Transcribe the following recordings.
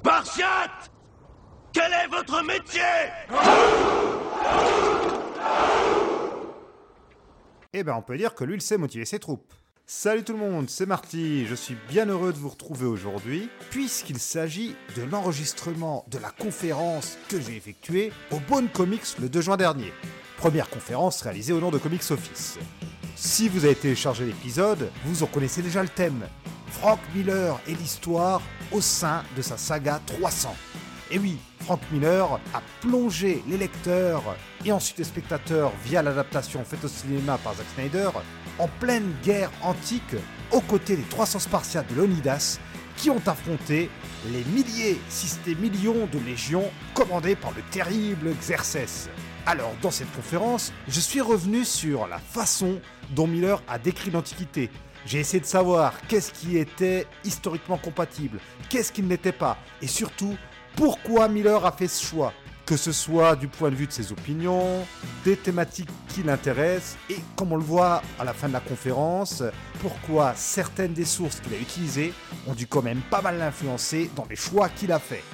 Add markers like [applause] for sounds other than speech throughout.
Spartiate Quel est votre métier? Eh ben, on peut dire que lui, il sait motiver ses troupes. Salut tout le monde, c'est Marty, je suis bien heureux de vous retrouver aujourd'hui, puisqu'il s'agit de l'enregistrement de la conférence que j'ai effectuée au Bone Comics le 2 juin dernier. Première conférence réalisée au nom de Comics Office. Si vous avez téléchargé l'épisode, vous en connaissez déjà le thème. Frank Miller et l'histoire au sein de sa saga 300. Et oui, Frank Miller a plongé les lecteurs et ensuite les spectateurs via l'adaptation faite au cinéma par Zack Snyder en pleine guerre antique aux côtés des 300 Spartiates de Leonidas qui ont affronté les milliers, si ce millions de légions commandées par le terrible Xerxès. Alors, dans cette conférence, je suis revenu sur la façon dont Miller a décrit l'Antiquité. J'ai essayé de savoir qu'est-ce qui était historiquement compatible, qu'est-ce qui ne l'était pas, et surtout pourquoi Miller a fait ce choix, que ce soit du point de vue de ses opinions, des thématiques qui l'intéressent, et comme on le voit à la fin de la conférence, pourquoi certaines des sources qu'il a utilisées ont dû quand même pas mal l'influencer dans les choix qu'il a fait.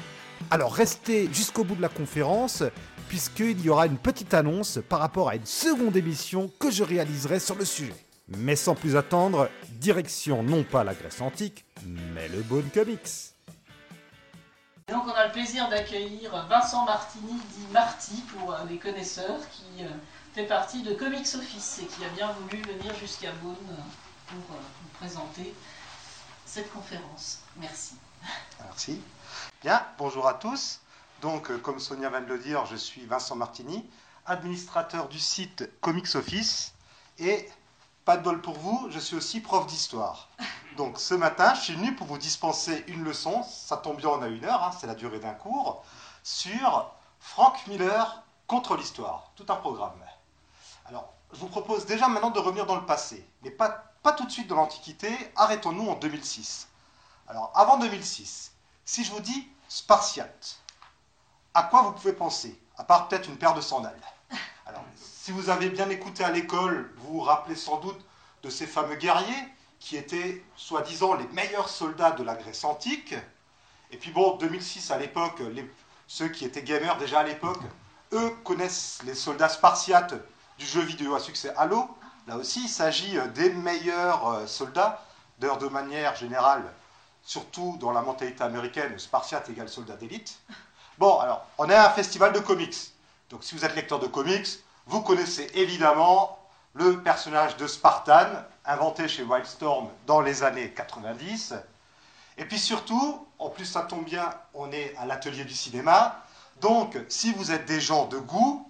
Alors restez jusqu'au bout de la conférence, puisqu'il y aura une petite annonce par rapport à une seconde émission que je réaliserai sur le sujet. Mais sans plus attendre, direction non pas la Grèce antique, mais le Bone Comics. Donc on a le plaisir d'accueillir Vincent Martini, dit Marty pour euh, les connaisseurs, qui euh, fait partie de Comics Office et qui a bien voulu venir jusqu'à Beaune euh, pour nous présenter cette conférence. Merci. Merci. Bien, bonjour à tous. Donc, comme Sonia vient de le dire, je suis Vincent Martini, administrateur du site Comics Office et pas de bol pour vous, je suis aussi prof d'histoire. Donc ce matin, je suis venu pour vous dispenser une leçon, ça tombe bien, on a une heure, hein, c'est la durée d'un cours, sur Frank Miller contre l'histoire, tout un programme. Alors, je vous propose déjà maintenant de revenir dans le passé, mais pas, tout de suite dans l'Antiquité, arrêtons-nous en 2006. Alors, avant 2006, si je vous dis Spartiate, à quoi vous pouvez penser À part peut-être une paire de sandales? Si vous avez bien écouté à l'école, vous vous rappelez sans doute de ces fameux guerriers qui étaient soi-disant les meilleurs soldats de la Grèce antique. Et puis bon, 2006 à l'époque, ceux qui étaient gamers déjà à l'époque, eux connaissent les soldats spartiates du jeu vidéo à succès Halo. Là aussi, il s'agit des meilleurs euh, soldats, d'ailleurs de manière générale, surtout dans la mentalité américaine, spartiate égale soldat d'élite. Bon, alors, on est à un festival de comics. Donc si vous êtes lecteur de comics, vous connaissez évidemment le personnage de Spartan, inventé chez Wildstorm dans les années 90. Et puis surtout, en plus ça tombe bien, on est à l'atelier du cinéma, donc si vous êtes des gens de goût,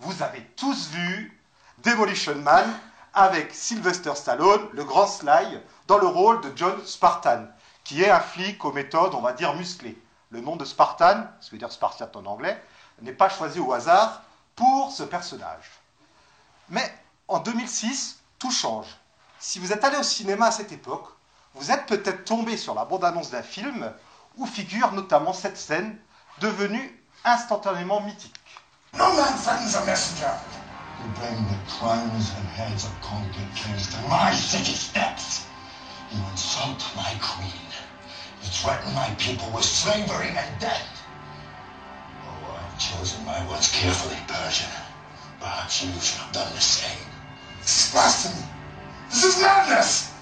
vous avez tous vu Demolition Man avec Sylvester Stallone, le grand Sly, dans le rôle de John Spartan, qui est un flic aux méthodes, on va dire, musclées. Le nom de Spartan, ce veut dire Spartiate en anglais, n'est pas choisi au hasard, pour ce personnage. Mais en 2006, tout change. Si vous êtes allé au cinéma à cette époque, vous êtes peut-être tombé sur la bande-annonce d'un film où figure notamment cette scène devenue instantanément mythique. No man threatens a messenger. You bring the crowns and heads of conquered kings to my city steps. You insult my queen. You threaten my people with slavery and death. Chosen my words carefully, Persian. Perhaps you should have done the same. Blasphemy! This is madness!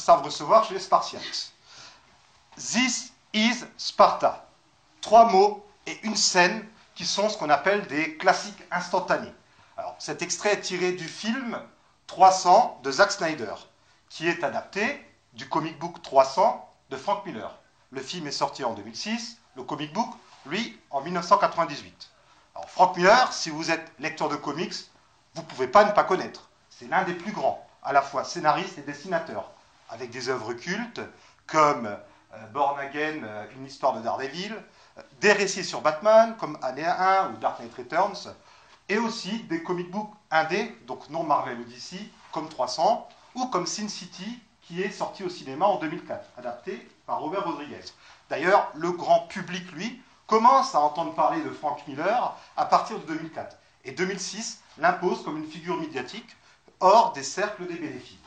Savent recevoir chez les Spartiates. This is Sparta. Trois mots et une scène qui sont ce qu'on appelle des classiques instantanés. Alors cet extrait est tiré du film 300 de Zack Snyder, qui est adapté du comic book 300 de Frank Miller. Le film est sorti en 2006, le comic book, lui, en 1998. Alors Frank Miller, si vous êtes lecteur de comics, vous ne pouvez pas ne pas connaître. C'est l'un des plus grands. à la fois scénariste et dessinateur, avec des œuvres cultes comme euh, Born Again, euh, une histoire de Daredevil, euh, des récits sur Batman comme Année 1 ou Dark Knight Returns, et aussi des comic books indés, donc non Marvel ou DC, comme 300, ou comme Sin City, qui est sorti au cinéma en 2004, adapté par Robert Rodriguez. D'ailleurs, le grand public, lui, commence à entendre parler de Frank Miller à partir de 2004. Et 2006 l'impose comme une figure médiatique hors des cercles des bénéfices.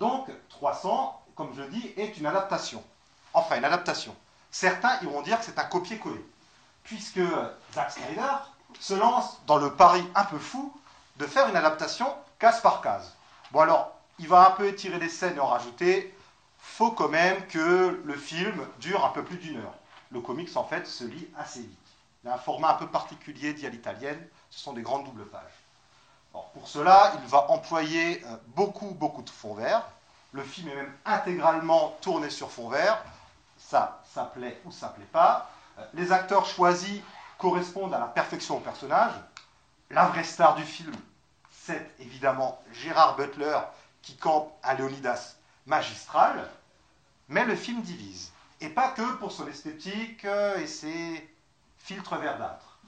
Donc, 300, comme je dis, est une adaptation. Enfin, une adaptation. Certains iront dire que c'est un copier-coller, puisque Zack Snyder se lance dans le pari un peu fou de faire une adaptation case par case. Bon alors, il va un peu étirer les scènes et en rajouter. Faut quand même que le film dure un peu plus d'une heure. Le comics, en fait, se lit assez vite. Il a un format un peu particulier dit à l'italienne. Ce sont des grandes doubles pages. Pour cela, il va employer euh, beaucoup, beaucoup de fonds verts. Le film est même intégralement tourné sur fond vert. Ça, ça plaît ou ça plaît pas. Euh, les acteurs choisis correspondent à la perfection au personnage. La vraie star du film, c'est évidemment Gérard Butler qui campe un Léonidas magistral. Mais le film divise. Et pas que pour son esthétique euh, et ses filtres verdâtres.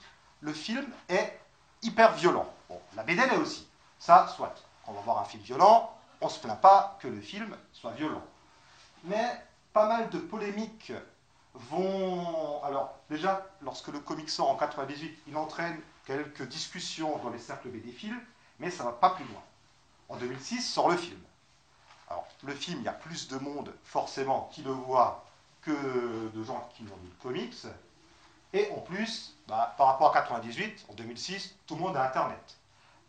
Le film est hyper violent. Bon, la BD l'est aussi. Ça, soit. On va voir un film violent, on ne se plaint pas que le film soit violent. Mais pas mal de polémiques vont... Alors, déjà, lorsque le comic sort en 98, il entraîne quelques discussions dans les cercles bédéphiles, mais ça ne va pas plus loin. En 2006 sort le film. Alors, le film, il y a plus de monde, forcément, qui le voit que de gens qui ont lu le comics. Et en plus, bah, par rapport à 98, en 2006, tout le monde a Internet.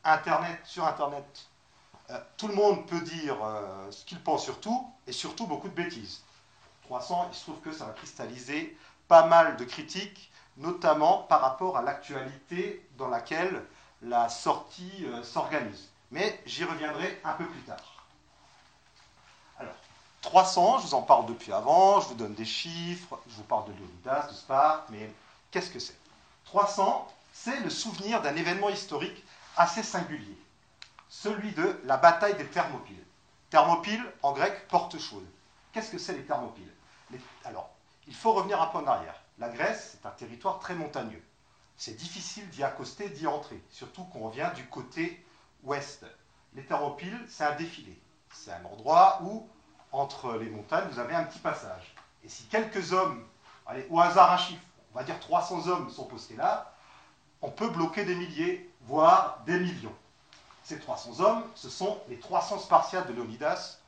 Internet, sur Internet, euh, tout le monde peut dire euh, ce qu'il pense sur tout, et surtout beaucoup de bêtises. 300, il se trouve que ça va cristalliser pas mal de critiques, notamment par rapport à l'actualité dans laquelle la sortie euh, s'organise. Mais j'y reviendrai un peu plus tard. Alors, 300, je vous en parle depuis avant, je vous donne des chiffres, je vous parle de Leonidas, de Sparte, mais qu'est-ce que c'est? 300, c'est le souvenir d'un événement historique assez singulier celui de la bataille des Thermopyles. Thermopyles, en grec, porte chaude. Qu'est-ce que c'est les Thermopyles? Alors, il faut revenir un peu en arrière. La Grèce, c'est un territoire très montagneux. C'est difficile d'y accoster, d'y entrer, surtout qu'on revient du côté ouest. Les Thermopyles, c'est un défilé. C'est un endroit où, entre les montagnes, vous avez un petit passage. Et si quelques hommes, allez, au hasard un chiffre, on va dire 300 hommes sont postés là, on peut bloquer des milliers, voire des millions. Ces 300 hommes, ce sont les 300 Spartiates de Leonidas.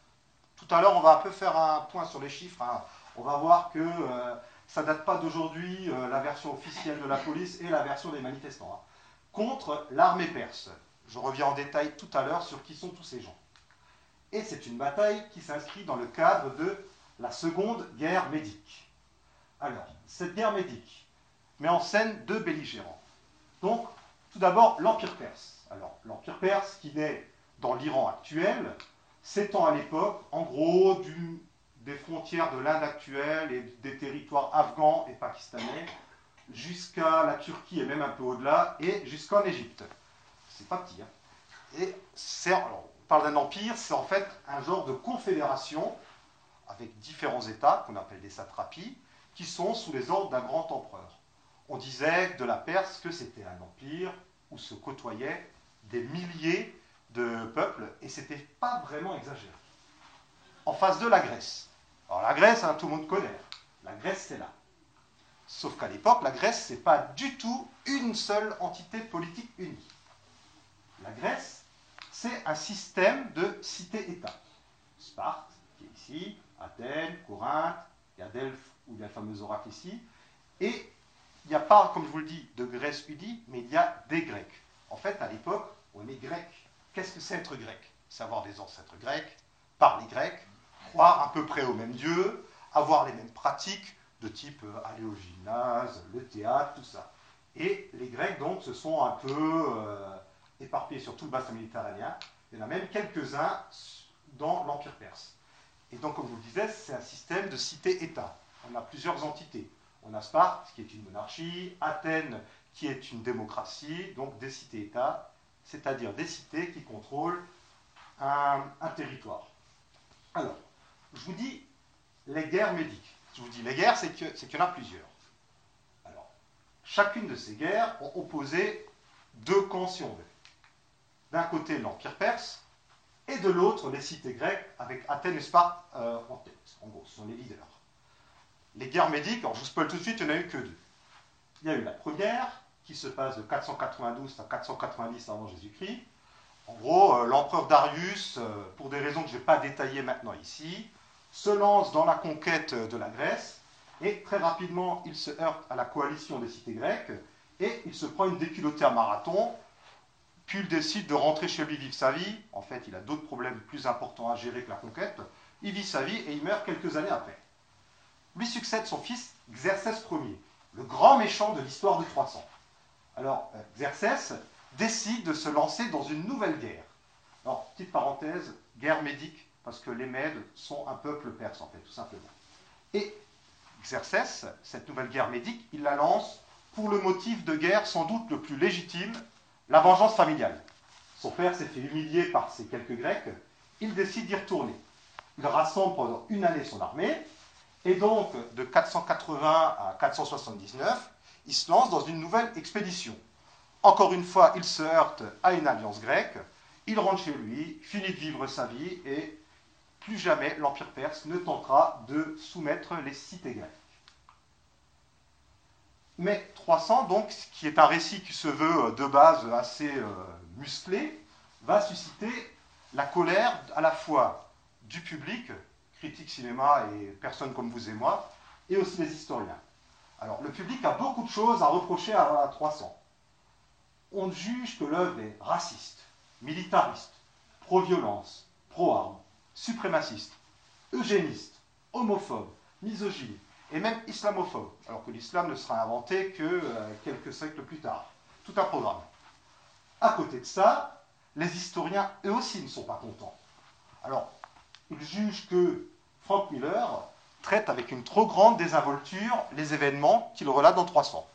Tout à l'heure, on va un peu faire un point sur les chiffres. Hein. On va voir que euh, ça ne date pas d'aujourd'hui, euh, la version officielle de la police et la version des manifestants, hein. contre l'armée perse. Je reviens en détail tout à l'heure sur qui sont tous ces gens. Et c'est une bataille qui s'inscrit dans le cadre de la seconde guerre médique. Alors, cette guerre médique met en scène deux belligérants. Donc, tout d'abord, l'Empire perse. Alors, l'Empire perse, qui naît dans l'Iran actuel, s'étend à l'époque, en gros, des frontières de l'Inde actuelle et des territoires afghans et pakistanais, jusqu'à la Turquie et même un peu au-delà, et jusqu'en Égypte. C'est pas petit. Hein. Et on parle d'un empire, c'est en fait un genre de confédération avec différents États, qu'on appelle des satrapies, qui sont sous les ordres d'un grand empereur. On disait de la Perse que c'était un empire où se côtoyaient des milliers de peuples, et c'était pas vraiment exagéré. En face de la Grèce. Alors la Grèce, hein, tout le monde connaît. La Grèce, c'est là. Sauf qu'à l'époque, la Grèce, c'est pas du tout une seule entité politique unie. La Grèce, c'est un système de cités-États. Sparte, qui est ici, Athènes, Corinthe, il où il y a le fameux oracle ici. Et il n'y a pas, comme je vous le dis, de Grèce unie, mais il y a des Grecs. En fait, à l'époque, on est grec. Qu'est-ce que c'est être grec? Savoir des ancêtres grecs, parler grec, croire à peu près au même Dieu, avoir les mêmes pratiques de type euh, aller au gymnase, le théâtre, tout ça. Et les Grecs, donc, se sont un peu euh, éparpillés sur tout le bassin méditerranéen. Il y en a même quelques-uns dans l'Empire perse. Et donc, comme je vous le disais, c'est un système de cité-État. On a plusieurs entités. On a Sparte, qui est une monarchie, Athènes, qui est une démocratie, donc des cités-États, c'est-à-dire des cités qui contrôlent un, territoire. Alors, je vous dis les guerres médiques. Je vous dis les guerres, c'est qu'il y en a plusieurs. Alors, chacune de ces guerres ont opposé deux camps, si on veut. D'un côté, l'Empire perse, et de l'autre, les cités grecques, avec Athènes et Sparte euh, en tête. En gros, ce sont les leaders. Les guerres médiques, alors je vous spoil tout de suite, il n'y en a eu que deux. Il y a eu la première, qui se passe de 492 à 490 avant Jésus-Christ. En gros, euh, l'empereur Darius, euh, pour des raisons que je ne vais pas détailler maintenant ici, se lance dans la conquête de la Grèce, et très rapidement, il se heurte à la coalition des cités grecques, et il se prend une déculottée à marathon, puis il décide de rentrer chez lui vivre sa vie. En fait, il a d'autres problèmes plus importants à gérer que la conquête. Il vit sa vie et il meurt quelques années après. Lui succède son fils Xerxès Ier, le grand méchant de l'histoire de 300. Alors, euh, Xerxès décide de se lancer dans une nouvelle guerre. Alors, petite parenthèse, guerre médique, parce que les Mèdes sont un peuple perse, en fait, tout simplement. Et Xerxès, cette nouvelle guerre médique, il la lance pour le motif de guerre sans doute le plus légitime, la vengeance familiale. Son père s'est fait humilier par ces quelques Grecs, il décide d'y retourner. Il rassemble pendant une année son armée, et donc de 480 à 479, il se lance dans une nouvelle expédition. Encore une fois, il se heurte à une alliance grecque, il rentre chez lui, finit de vivre sa vie, et plus jamais l'Empire perse ne tentera de soumettre les cités grecques. Mais 300, donc, qui est un récit qui se veut euh, de base assez euh, musclé, va susciter la colère à la fois du public, critique cinéma et personnes comme vous et moi, et aussi des historiens. Alors, le public a beaucoup de choses à reprocher à, à 300. On juge que l'œuvre est raciste, militariste, pro-violence, pro-armes, suprémaciste, eugéniste, homophobe, misogyne, et même islamophobe, alors que l'islam ne sera inventé que euh, quelques siècles plus tard. Tout un programme. À côté de ça, les historiens, eux aussi, ne sont pas contents. Alors, ils jugent que Frank Miller traite avec une trop grande désinvolture les événements qu'il relate dans 300.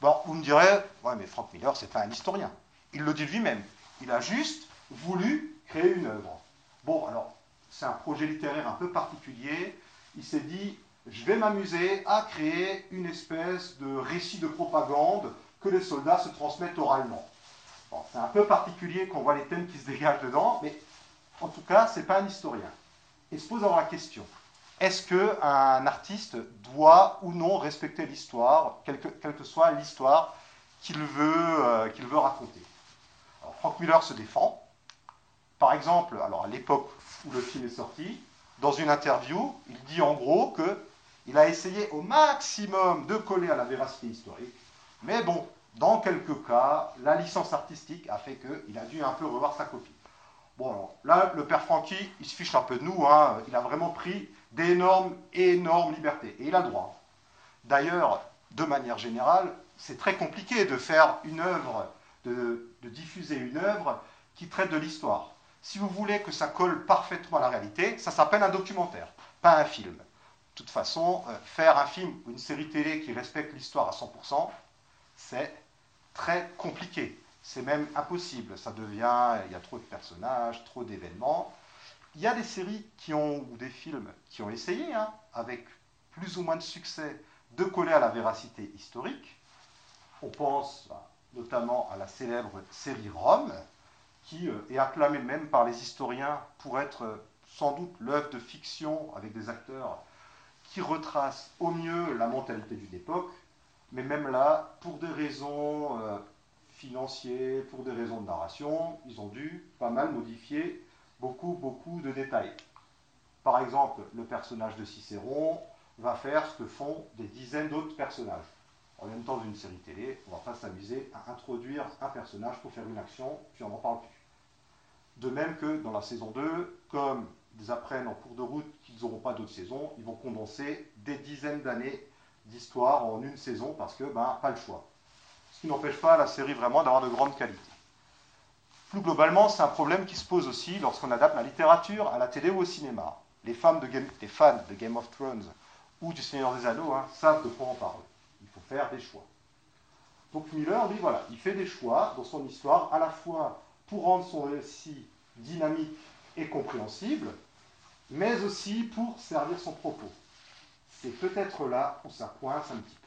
Bon, vous me direz, ouais, mais Frank Miller, c'est pas un historien. Il le dit lui-même. Il a juste voulu créer une œuvre. Bon, alors, c'est un projet littéraire un peu particulier. Il s'est dit, je vais m'amuser à créer une espèce de récit de propagande que les soldats se transmettent oralement. Bon, c'est un peu particulier qu'on voit les thèmes qui se dégagent dedans, mais en tout cas, c'est pas un historien. Et se pose alors la question est-ce qu'un artiste doit ou non respecter l'histoire, quelle que, soit l'histoire qu'il veut, euh, qu'il veut raconter? Alors, Frank Miller se défend. Par exemple, alors à l'époque où le film est sorti, dans une interview, il dit en gros que il a essayé au maximum de coller à la véracité historique, mais bon, dans quelques cas, la licence artistique a fait qu'il a dû un peu revoir sa copie. Bon, là, le père Francky, il se fiche un peu de nous, hein, il a vraiment pris d'énormes, énormes libertés, et il a droit. D'ailleurs, de manière générale, c'est très compliqué de faire une œuvre, de, de diffuser une œuvre qui traite de l'histoire. Si vous voulez que ça colle parfaitement à la réalité, ça s'appelle un documentaire, pas un film. De toute façon, euh, faire un film ou une série télé qui respecte l'histoire à 100%, c'est très compliqué. C'est même impossible. Ça devient, il y a trop de personnages, trop d'événements. Il y a des séries qui ont, ou des films qui ont essayé, hein, avec plus ou moins de succès, de coller à la véracité historique. On pense bah, notamment à la célèbre série Rome, qui euh, est acclamée même par les historiens pour être euh, sans doute l'œuvre de fiction avec des acteurs qui retracent au mieux la mentalité d'une époque, mais même là, pour des raisons pour des raisons de narration, ils ont dû pas mal modifier beaucoup, beaucoup de détails. Par exemple, le personnage de Cicéron va faire ce que font des dizaines d'autres personnages. En même temps, dans une série télé, on ne va pas s'amuser à introduire un personnage pour faire une action, puis on n'en parle plus. De même que dans la saison 2, comme ils apprennent en cours de route qu'ils n'auront pas d'autres saisons, ils vont condenser des dizaines d'années d'histoire en une saison parce que, ben, pas le choix. Ce qui n'empêche pas la série vraiment d'avoir de grande qualité. Plus globalement, c'est un problème qui se pose aussi lorsqu'on adapte la littérature à la télé ou au cinéma. Les, fans de Game, of Thrones ou du Seigneur des Anneaux hein, savent de quoi on parle. Il faut faire des choix. Donc Miller, lui, voilà, il fait des choix dans son histoire, à la fois pour rendre son récit dynamique et compréhensible, mais aussi pour servir son propos. C'est peut-être là où ça un petit peu.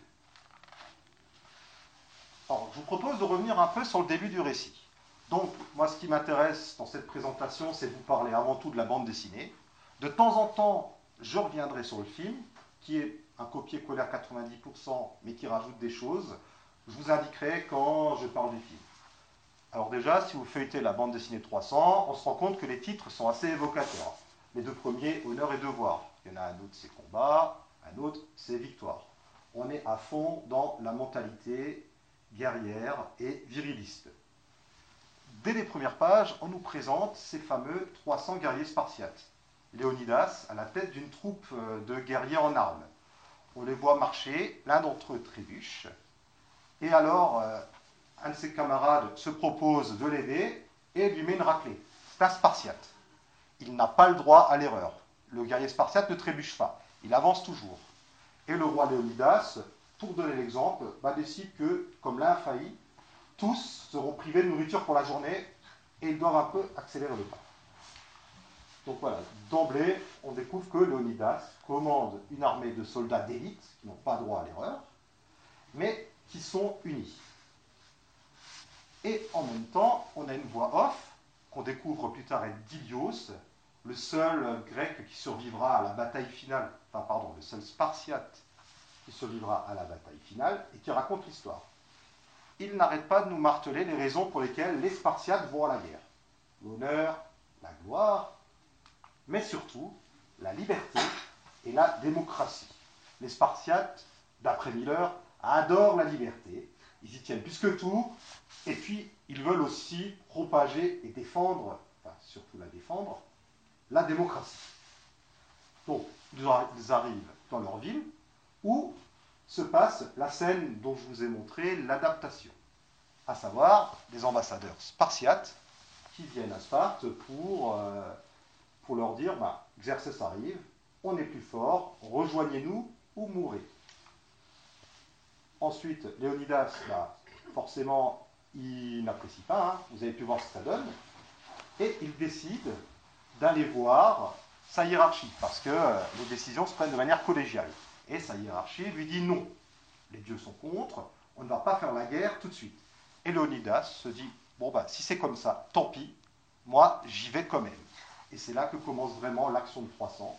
Alors, je vous propose de revenir un peu sur le début du récit. Donc, moi, ce qui m'intéresse dans cette présentation, c'est de vous parler avant tout de la bande dessinée. De temps en temps, je reviendrai sur le film, qui est un copier-coller à 90%, mais qui rajoute des choses. Je vous indiquerai quand je parle du film. Alors déjà, si vous feuilletez la bande dessinée 300, on se rend compte que les titres sont assez évocateurs. Les deux premiers, Honneur et Devoir. Il y en a un autre, c'est Combat, un autre, c'est Victoire. On est à fond dans la mentalité guerrière et viriliste. Dès les premières pages, on nous présente ces fameux 300 guerriers spartiates. Léonidas à la tête d'une troupe euh, de guerriers en armes. On les voit marcher, l'un d'entre eux trébuche, et alors euh, un de ses camarades se propose de l'aider et lui met une raclée. C'est un spartiate. Il n'a pas le droit à l'erreur. Le guerrier spartiate ne trébuche pas, il avance toujours. Et le roi Léonidas, pour donner l'exemple, bah, décide que, comme l'un a failli, tous seront privés de nourriture pour la journée et ils doivent un peu accélérer le pas. Donc voilà, d'emblée, on découvre que Léonidas commande une armée de soldats d'élite qui n'ont pas droit à l'erreur, mais qui sont unis. Et en même temps, on a une voix off qu'on découvre plus tard être d'Ilios, le seul grec qui survivra à la bataille finale, enfin pardon, le seul spartiate qui survivra à la bataille finale et qui raconte l'histoire. Il n'arrête pas de nous marteler les raisons pour lesquelles les Spartiates vont à la guerre. L'honneur, la gloire, mais surtout la liberté et la démocratie. Les Spartiates, d'après Miller, adorent la liberté, ils y tiennent plus que tout, et puis ils veulent aussi propager et défendre, enfin surtout la défendre, la démocratie. Donc, ils arrivent dans leur ville, où se passe la scène dont je vous ai montré l'adaptation, à savoir des ambassadeurs spartiates qui viennent à Sparte pour, euh, leur dire bah, arrive, on est plus fort, rejoignez-nous ou mourrez. Ensuite, Léonidas, bah, forcément, il n'apprécie pas, hein. vous avez pu voir ce que ça donne, et il décide d'aller voir sa hiérarchie, parce que euh, les décisions se prennent de manière collégiale. Et sa hiérarchie lui dit non. Les dieux sont contre, on ne va pas faire la guerre tout de suite. Et Léonidas se dit, bon bah si c'est comme ça, tant pis, moi j'y vais quand même. Et c'est là que commence vraiment l'action de 300.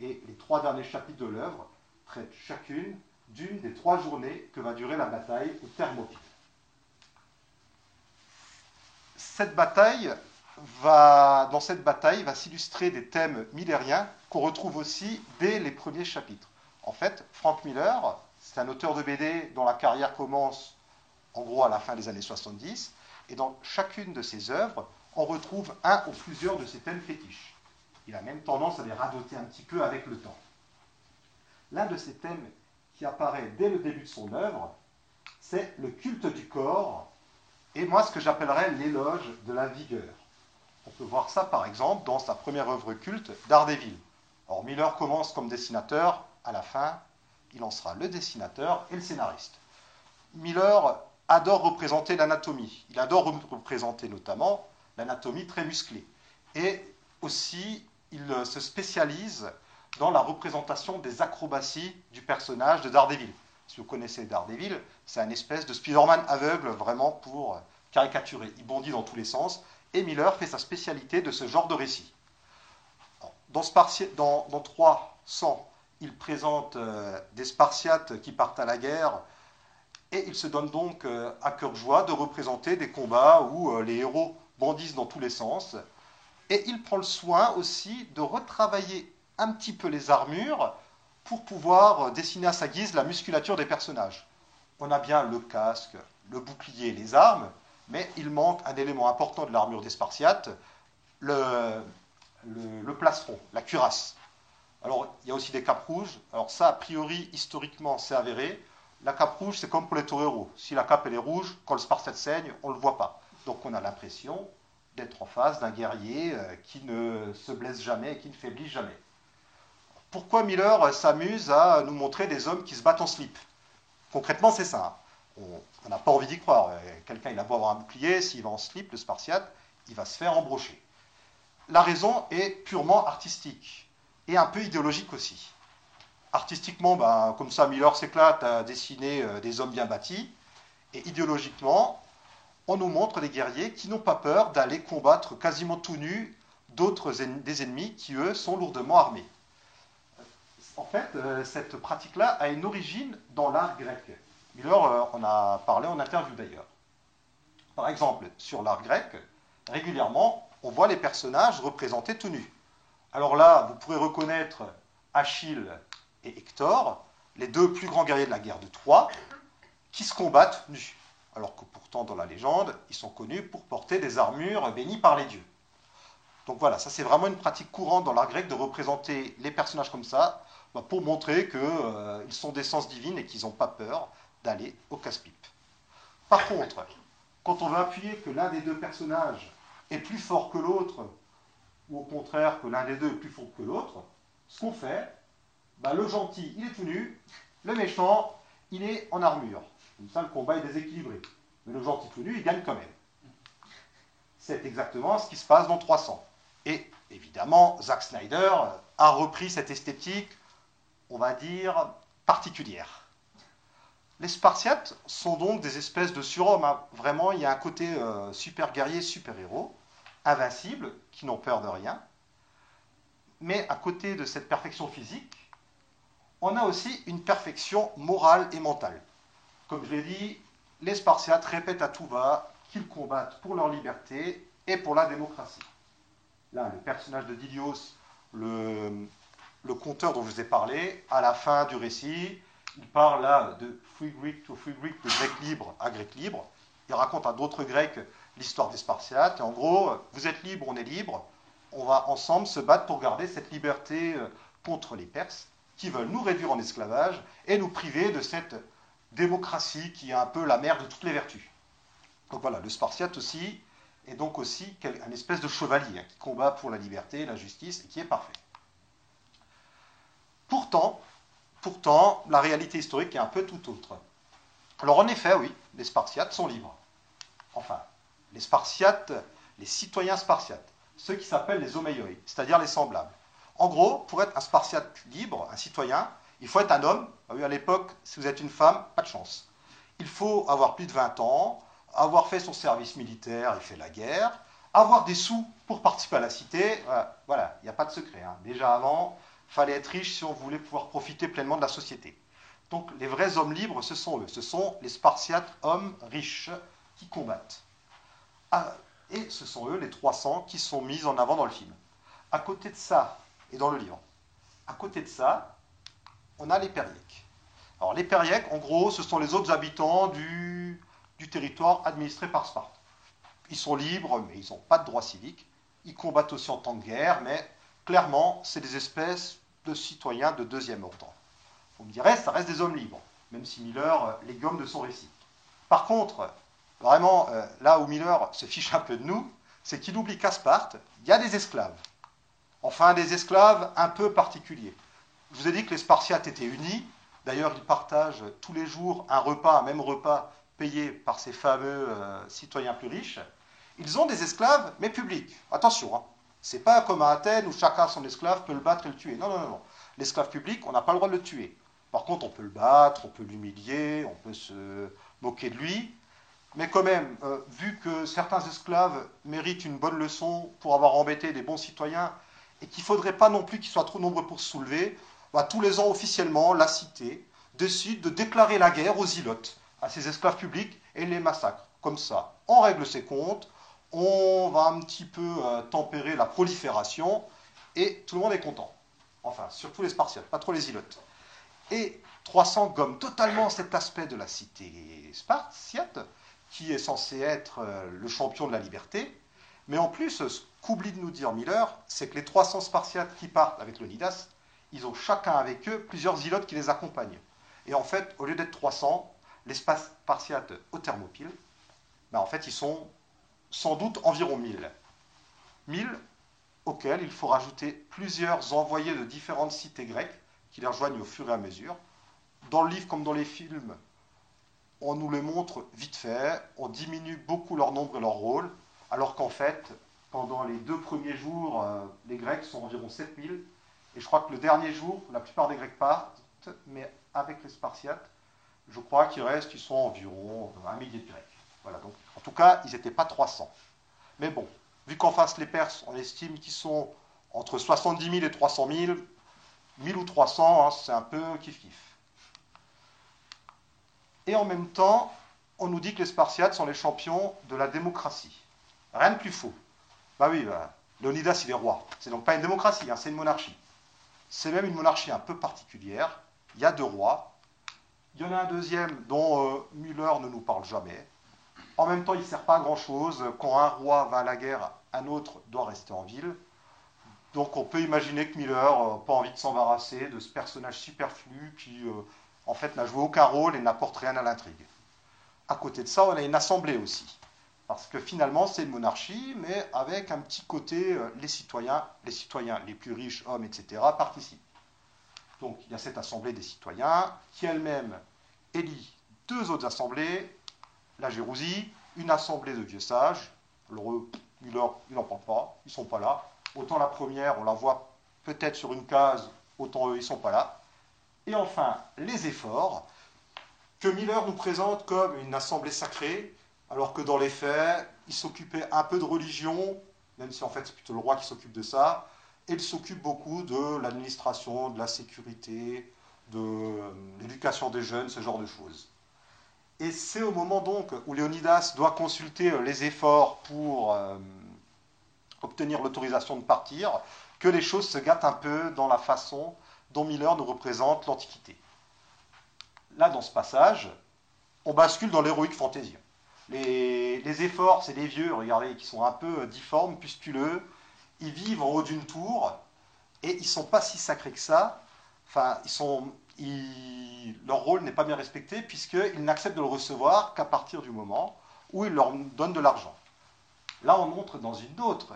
Et les trois derniers chapitres de l'œuvre traitent chacune d'une des trois journées que va durer la bataille au Thermopyles. Cette bataille va, dans cette bataille va s'illustrer des thèmes millériens qu'on retrouve aussi dès les premiers chapitres. En fait, Frank Miller, c'est un auteur de BD dont la carrière commence en gros à la fin des années 70, et dans chacune de ses œuvres, on retrouve un ou plusieurs de ses thèmes fétiches. Il a même tendance à les radoter un petit peu avec le temps. L'un de ces thèmes qui apparaît dès le début de son œuvre, c'est le culte du corps, et moi ce que j'appellerais l'éloge de la vigueur. On peut voir ça par exemple dans sa première œuvre culte, Daredevil. Or Miller commence comme dessinateur à la fin, il en sera le dessinateur et le scénariste. Miller adore représenter l'anatomie. Il adore représenter notamment l'anatomie très musclée. Et aussi, il se spécialise dans la représentation des acrobaties du personnage de Daredevil. Si vous connaissez Daredevil, c'est un espèce de Spider-Man aveugle vraiment pour caricaturer. Il bondit dans tous les sens. Et Miller fait sa spécialité de ce genre de récit. Dans, dans, dans 300, il présente euh, des Spartiates qui partent à la guerre, et il se donne donc euh, à cœur joie de représenter des combats où euh, les héros bondissent dans tous les sens. Et il prend le soin aussi de retravailler un petit peu les armures pour pouvoir dessiner à sa guise la musculature des personnages. On a bien le casque, le bouclier, les armes, mais il manque un élément important de l'armure des Spartiates, le, plastron, la cuirasse. Alors, il y a aussi des capes rouges. Alors ça, a priori, historiquement, c'est avéré. La cape rouge, c'est comme pour les toreros. Si la cape elle est rouge, quand le Spartiate saigne, on ne le voit pas. Donc on a l'impression d'être en face d'un guerrier euh, qui ne se blesse jamais et qui ne faiblit jamais. Pourquoi Miller s'amuse à nous montrer des hommes qui se battent en slip? Concrètement, c'est ça. On n'a pas envie d'y croire. Euh, quelqu'un, il a beau avoir un bouclier, s'il va en slip, le Spartiate, il va se faire embrocher. la raison est purement artistique et un peu idéologique aussi. Artistiquement, ben, comme ça, Miller s'éclate à dessiner euh, des hommes bien bâtis, et idéologiquement, on nous montre des guerriers qui n'ont pas peur d'aller combattre quasiment tout nus d'autres des ennemis qui, eux, sont lourdement armés. En fait, euh, cette pratique-là a une origine dans l'art grec. Miller euh, en a parlé en interview d'ailleurs. Par exemple, sur l'art grec, régulièrement, on voit les personnages représentés tout nus. Alors là, vous pourrez reconnaître Achille et Hector, les deux plus grands guerriers de la guerre de Troie, qui se combattent nus. Alors que pourtant, dans la légende, ils sont connus pour porter des armures bénies par les dieux. Donc voilà, ça c'est vraiment une pratique courante dans l'art grec de représenter les personnages comme ça, bah, pour montrer qu'ils euh, sont d'essence divine et qu'ils n'ont pas peur d'aller au casse-pipe. Par contre, quand on veut appuyer que l'un des deux personnages est plus fort que l'autre, ou au contraire que l'un des deux est plus fort que l'autre, ce qu'on fait, bah, le gentil, il est tout nu, le méchant, il est en armure. Comme ça, le combat est déséquilibré. Mais le gentil tout nu, il gagne quand même. C'est exactement ce qui se passe dans 300. Et évidemment, Zack Snyder a repris cette esthétique, on va dire, particulière. Les Spartiates sont donc des espèces de surhommes. Hein. Vraiment, il y a un côté euh, super guerrier, super héros, invincibles, qui n'ont peur de rien. Mais à côté de cette perfection physique, on a aussi une perfection morale et mentale. Comme je l'ai dit, les Spartiates répètent à tout va qu'ils combattent pour leur liberté et pour la démocratie. Là, le personnage de Didios, le, le conteur dont je vous ai parlé, à la fin du récit, il parle là de free Greek to free Greek, de grec libre à grec libre. Il raconte à d'autres Grecs l'histoire des Spartiates. Et en gros, vous êtes libre, on est libre. On va ensemble se battre pour garder cette liberté euh, contre les Perses qui veulent nous réduire en esclavage et nous priver de cette démocratie qui est un peu la mère de toutes les vertus. Donc voilà, le Spartiate aussi est donc aussi un espèce de chevalier hein, qui combat pour la liberté, la justice et qui est parfait. Pourtant, pourtant, la réalité historique est un peu tout autre. Alors en effet, oui, les Spartiates sont libres. Enfin, les Spartiates, les citoyens Spartiates, ceux qui s'appellent les Omeioi, c'est-à-dire les semblables. En gros, pour être un Spartiate libre, un citoyen, il faut être un homme. Ah à l'époque, si vous êtes une femme, pas de chance. Il faut avoir plus de 20 ans, avoir fait son service militaire et fait la guerre, avoir des sous pour participer à la cité. Voilà, il n'y a pas de secret. Hein. Déjà avant, fallait être riche si on voulait pouvoir profiter pleinement de la société. Donc les vrais hommes libres, ce sont eux. Ce sont les Spartiates hommes riches qui combattent. Ah, et ce sont eux, les 300, qui sont mis en avant dans le film. À côté de ça, et dans le livre, à côté de ça, on a les Périèques. Alors les Périèques, en gros, ce sont les autres habitants du, territoire administré par Sparte. Ils sont libres, mais ils n'ont pas de droit civique. Ils combattent aussi en temps de guerre, mais clairement, c'est des espèces de citoyens de deuxième ordre. Vous me direz, ça reste des hommes libres, même si Miller euh, les gomme de son récit. Par contre, vraiment, euh, là où Miller se fiche un peu de nous, c'est qu'il oublie qu'à Sparte, il y a des esclaves. Enfin, des esclaves un peu particuliers. Je vous ai dit que les Spartiates étaient unis. D'ailleurs, ils partagent tous les jours un repas, un même repas, payé par ces fameux euh, citoyens plus riches. Ils ont des esclaves, mais publics. Attention, hein. c'est pas comme à Athènes où chacun son esclave peut le battre et le tuer. Non, non, non. L'esclave public, on n'a pas le droit de le tuer. Par contre, on peut le battre, on peut l'humilier, on peut se moquer de lui. Mais quand même, euh, vu que certains esclaves méritent une bonne leçon pour avoir embêté des bons citoyens et qu'il ne faudrait pas non plus qu'ils soient trop nombreux pour se soulever, bah, tous les ans officiellement, la cité décide de déclarer la guerre aux ilotes, à ces esclaves publics, et les massacre. Comme ça, on règle ses comptes, on va un petit peu euh, tempérer la prolifération, et tout le monde est content. Enfin, surtout les Spartiates, pas trop les ilotes. Et 300 gomme totalement cet aspect de la cité spartiate, qui est censé être euh, le champion de la liberté. Mais en plus, ce qu'oublie de nous dire Miller, c'est que les 300 Spartiates qui partent avec Leonidas, ils ont chacun avec eux plusieurs ilotes qui les accompagnent. Et en fait, au lieu d'être 300, l'espace spartiate au Thermopyle, ben en fait, ils sont sans doute environ 1000. 1000 auxquels il faut rajouter plusieurs envoyés de différentes cités grecques qui les rejoignent au fur et à mesure. Dans le livre comme dans les films, on nous les montre vite fait, on diminue beaucoup leur nombre et leur rôle, alors qu'en fait, pendant les deux premiers jours, euh, les Grecs sont environ 7000. Et je crois que le dernier jour, la plupart des Grecs partent, mais avec les Spartiates, je crois qu'il reste, ils sont environ un millier de Grecs. Voilà, donc, en tout cas, ils n'étaient pas 300. Mais bon, vu qu'en face, les Perses, on estime qu'ils sont entre 70 000 et 300 000, 1000 ou 300, hein, c'est un peu kiff-kiff. Et en même temps, on nous dit que les Spartiates sont les champions de la démocratie. Rien de plus faux. Bah oui, bah, Léonidas, il est roi. C'est donc pas une démocratie, hein, c'est une monarchie. C'est même une monarchie un peu particulière. Il y a deux rois. Il y en a un deuxième dont euh, Müller ne nous parle jamais. En même temps, il ne sert pas à grand-chose. Quand un roi va à la guerre, un autre doit rester en ville. Donc on peut imaginer que Miller n'a pas envie de s'embarrasser de ce personnage superflu qui, euh, en fait, n'a joué aucun rôle et n'apporte rien à l'intrigue. À côté de ça, on a une assemblée aussi. Parce que finalement, c'est une monarchie, mais avec un petit côté, euh, les citoyens, les citoyens les plus riches, hommes, etc., participent. Donc il y a cette assemblée des citoyens qui elle-même élit deux autres assemblées, la Gérousie, une assemblée de vieux sages. Alors ils n'en parlent pas, ils ne sont pas là. Autant la première, on la voit peut-être sur une case, autant eux, ils ne sont pas là. Et enfin, les efforts, que Miller nous présente comme une assemblée sacrée, alors que dans les faits, il s'occupait un peu de religion, même si en fait c'est plutôt le roi qui s'occupe de ça, et il s'occupe beaucoup de l'administration, de la sécurité, de l'éducation des jeunes, ce genre de choses. Et c'est au moment donc où Léonidas doit consulter les efforts pour euh, obtenir l'autorisation de partir que les choses se gâtent un peu dans la façon dont Miller nous représente l'Antiquité. Là, dans ce passage, on bascule dans l'héroïque fantasy. Les, efforts, c'est les vieux, regardez, qui sont un peu difformes, pustuleux. Ils vivent en haut d'une tour et ils sont pas si sacrés que ça. Enfin, ils sont, leur rôle n'est pas bien respecté puisqu'ils n'acceptent de le recevoir qu'à partir du moment où il leur donne de l'argent. Là, on entre dans une autre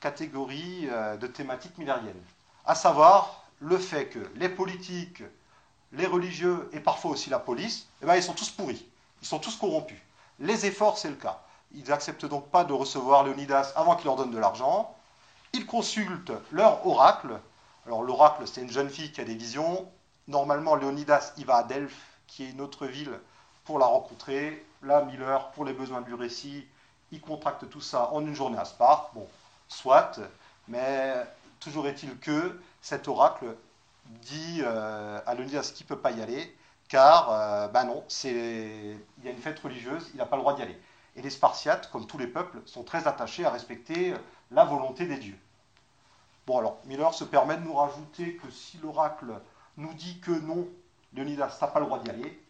catégorie euh, de thématiques millériennes, à savoir le fait que les politiques, les religieux et parfois aussi la police, eh ben, ils sont tous pourris, ils sont tous corrompus. Les efforts, c'est le cas. Ils n'acceptent donc pas de recevoir Léonidas avant qu'il leur donne de l'argent. Ils consultent leur oracle. Alors l'oracle, c'est une jeune fille qui a des visions. Normalement, Léonidas, il va à Delphes, qui est une autre ville, pour la rencontrer. Là, Miller, pour les besoins du récit, il contracte tout ça en une journée à Sparte. Bon, soit, mais toujours est-il que cet oracle dit euh, à Léonidas qu'il ne peut pas y aller, car, ben non, il y a une fête religieuse, il n'a pas le droit d'y aller. Et les Spartiates, comme tous les peuples, sont très attachés à respecter la volonté des dieux. Bon, alors, Miller se permet de nous rajouter que si l'oracle nous dit que non, Léonidas n'a pas le droit d'y aller,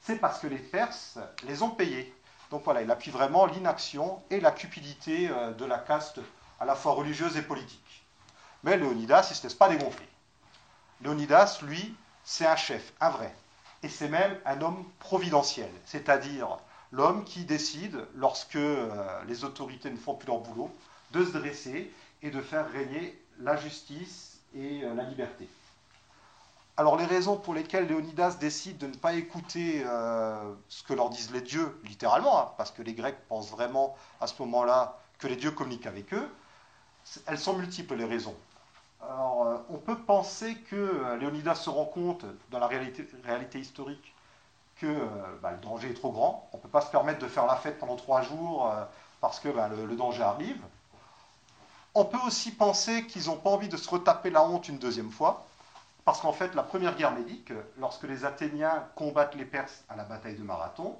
c'est parce que les Perses les ont payés. Donc voilà, il appuie vraiment l'inaction et la cupidité euh, de la caste à la fois religieuse et politique. Mais Léonidas, il ne se laisse pas dégonfler. Léonidas, lui, c'est un chef, un vrai et c'est même un homme providentiel, c'est-à-dire l'homme qui décide, lorsque euh, les autorités ne font plus leur boulot, de se dresser et de faire régner la justice et euh, la liberté. Alors les raisons pour lesquelles Léonidas décide de ne pas écouter euh, ce que leur disent les dieux, littéralement, hein, parce que les Grecs pensent vraiment à ce moment-là que les dieux communiquent avec eux, elles sont multiples les raisons. Alors, euh, on peut penser que euh, Léonidas se rend compte, dans la réalité, historique, que euh, bah, le danger est trop grand. On ne peut pas se permettre de faire la fête pendant trois jours parce que bah, le, danger arrive. On peut aussi penser qu'ils n'ont pas envie de se retaper la honte une deuxième fois, parce qu'en fait, la première guerre médique, lorsque les Athéniens combattent les Perses à la bataille de Marathon,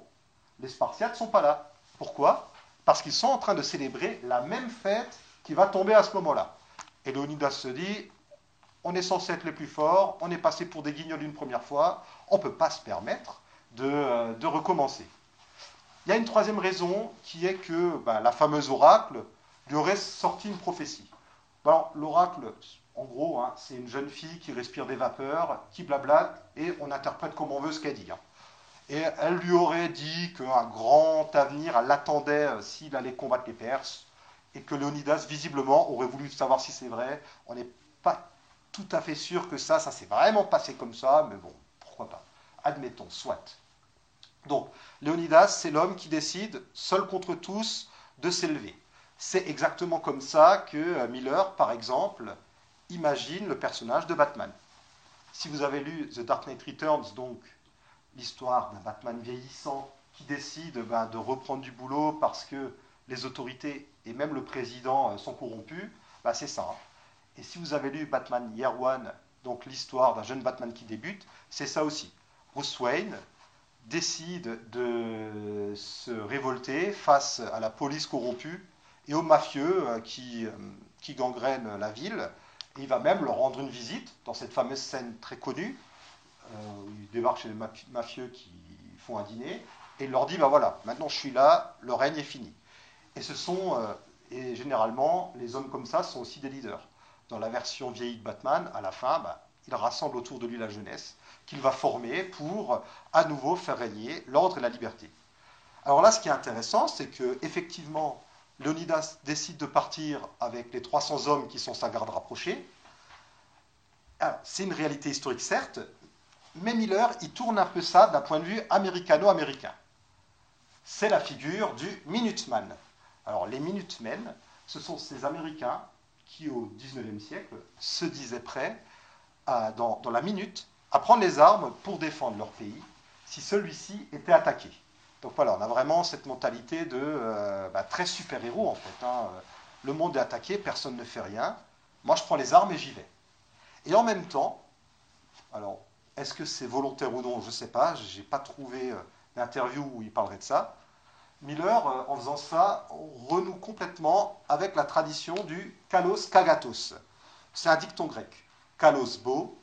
les Spartiates ne sont pas là. Pourquoi? Parce qu'ils sont en train de célébrer la même fête qui va tomber à ce moment-là. Et Léonidas se dit, on est censé être les plus forts, on est passé pour des guignols une première fois, on ne peut pas se permettre euh, de, recommencer. Il y a une troisième raison qui est que bah, la fameuse oracle lui aurait sorti une prophétie. L'oracle, en gros, hein, c'est une jeune fille qui respire des vapeurs, qui blablate, et on interprète comme on veut ce qu'elle dit. Hein. Et elle lui aurait dit qu'un grand avenir l'attendait euh, s'il allait combattre les Perses et que Léonidas, visiblement, aurait voulu savoir si c'est vrai. On n'est pas tout à fait sûr que ça, ça s'est vraiment passé comme ça, mais bon, pourquoi pas. Admettons, soit. Donc, Léonidas, c'est l'homme qui décide, seul contre tous, de s'élever. C'est exactement comme ça que euh, Miller, par exemple, imagine le personnage de Batman. Si vous avez lu The Dark Knight Returns, donc l'histoire d'un Batman vieillissant qui décide ben, de reprendre du boulot parce que les autorités et même le président euh, sont corrompus, ben, c'est ça. Et si vous avez lu Batman Year One, donc l'histoire d'un jeune Batman qui débute, c'est ça aussi. Bruce Wayne décide de se révolter face à la police corrompue et aux mafieux euh, qui, euh, qui gangrènent la ville. Et il va même leur rendre une visite dans cette fameuse scène très connue où il débarque chez les mafieux qui font un dîner et il leur dit bah voilà, maintenant je suis là, le règne est fini. Et ce sont et généralement les hommes comme ça sont aussi des leaders. Dans la version vieillie de Batman, à la fin, bah, il rassemble autour de lui la jeunesse qu'il va former pour à nouveau faire régner l'ordre et la liberté. Alors là, ce qui est intéressant, c'est que effectivement, Leonidas décide de partir avec les 300 hommes qui sont sa garde rapprochée. C'est une réalité historique, certes, mais Miller, il tourne un peu ça d'un point de vue américano-américain. C'est la figure du Minuteman. Alors, les Minutemen, ce sont ces Américains qui, au XIXe siècle, se disaient prêts, dans, la minute, à prendre les armes pour défendre leur pays si celui-ci était attaqué. Donc voilà, on a vraiment cette mentalité de euh, bah, très super-héros en fait. Hein. Le monde est attaqué, personne ne fait rien. Moi, je prends les armes et j'y vais. Et en même temps, alors, est-ce que c'est volontaire ou non Je ne sais pas. Je n'ai pas trouvé euh, d'interview où il parlerait de ça. Miller, euh, en faisant ça, renoue complètement avec la tradition du kalos kagatos. C'est un dicton grec. Kalos beau,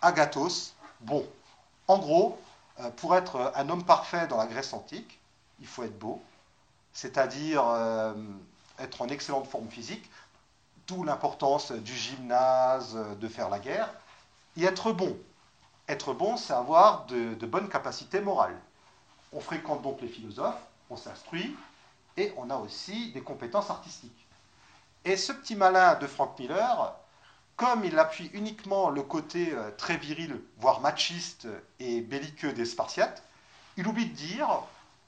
agathos bon. En gros, euh, pour être un homme parfait dans la Grèce antique, il faut être beau, c'est-à-dire euh, être en excellente forme physique, d'où l'importance du gymnase, de faire la guerre, et être bon. Être bon, c'est avoir de, de bonnes capacités morales. On fréquente donc les philosophes, on s'instruit, et on a aussi des compétences artistiques. Et ce petit malin de Frank Miller, comme il appuie uniquement le côté euh, très viril, voire machiste et belliqueux des Spartiates, il oublie de dire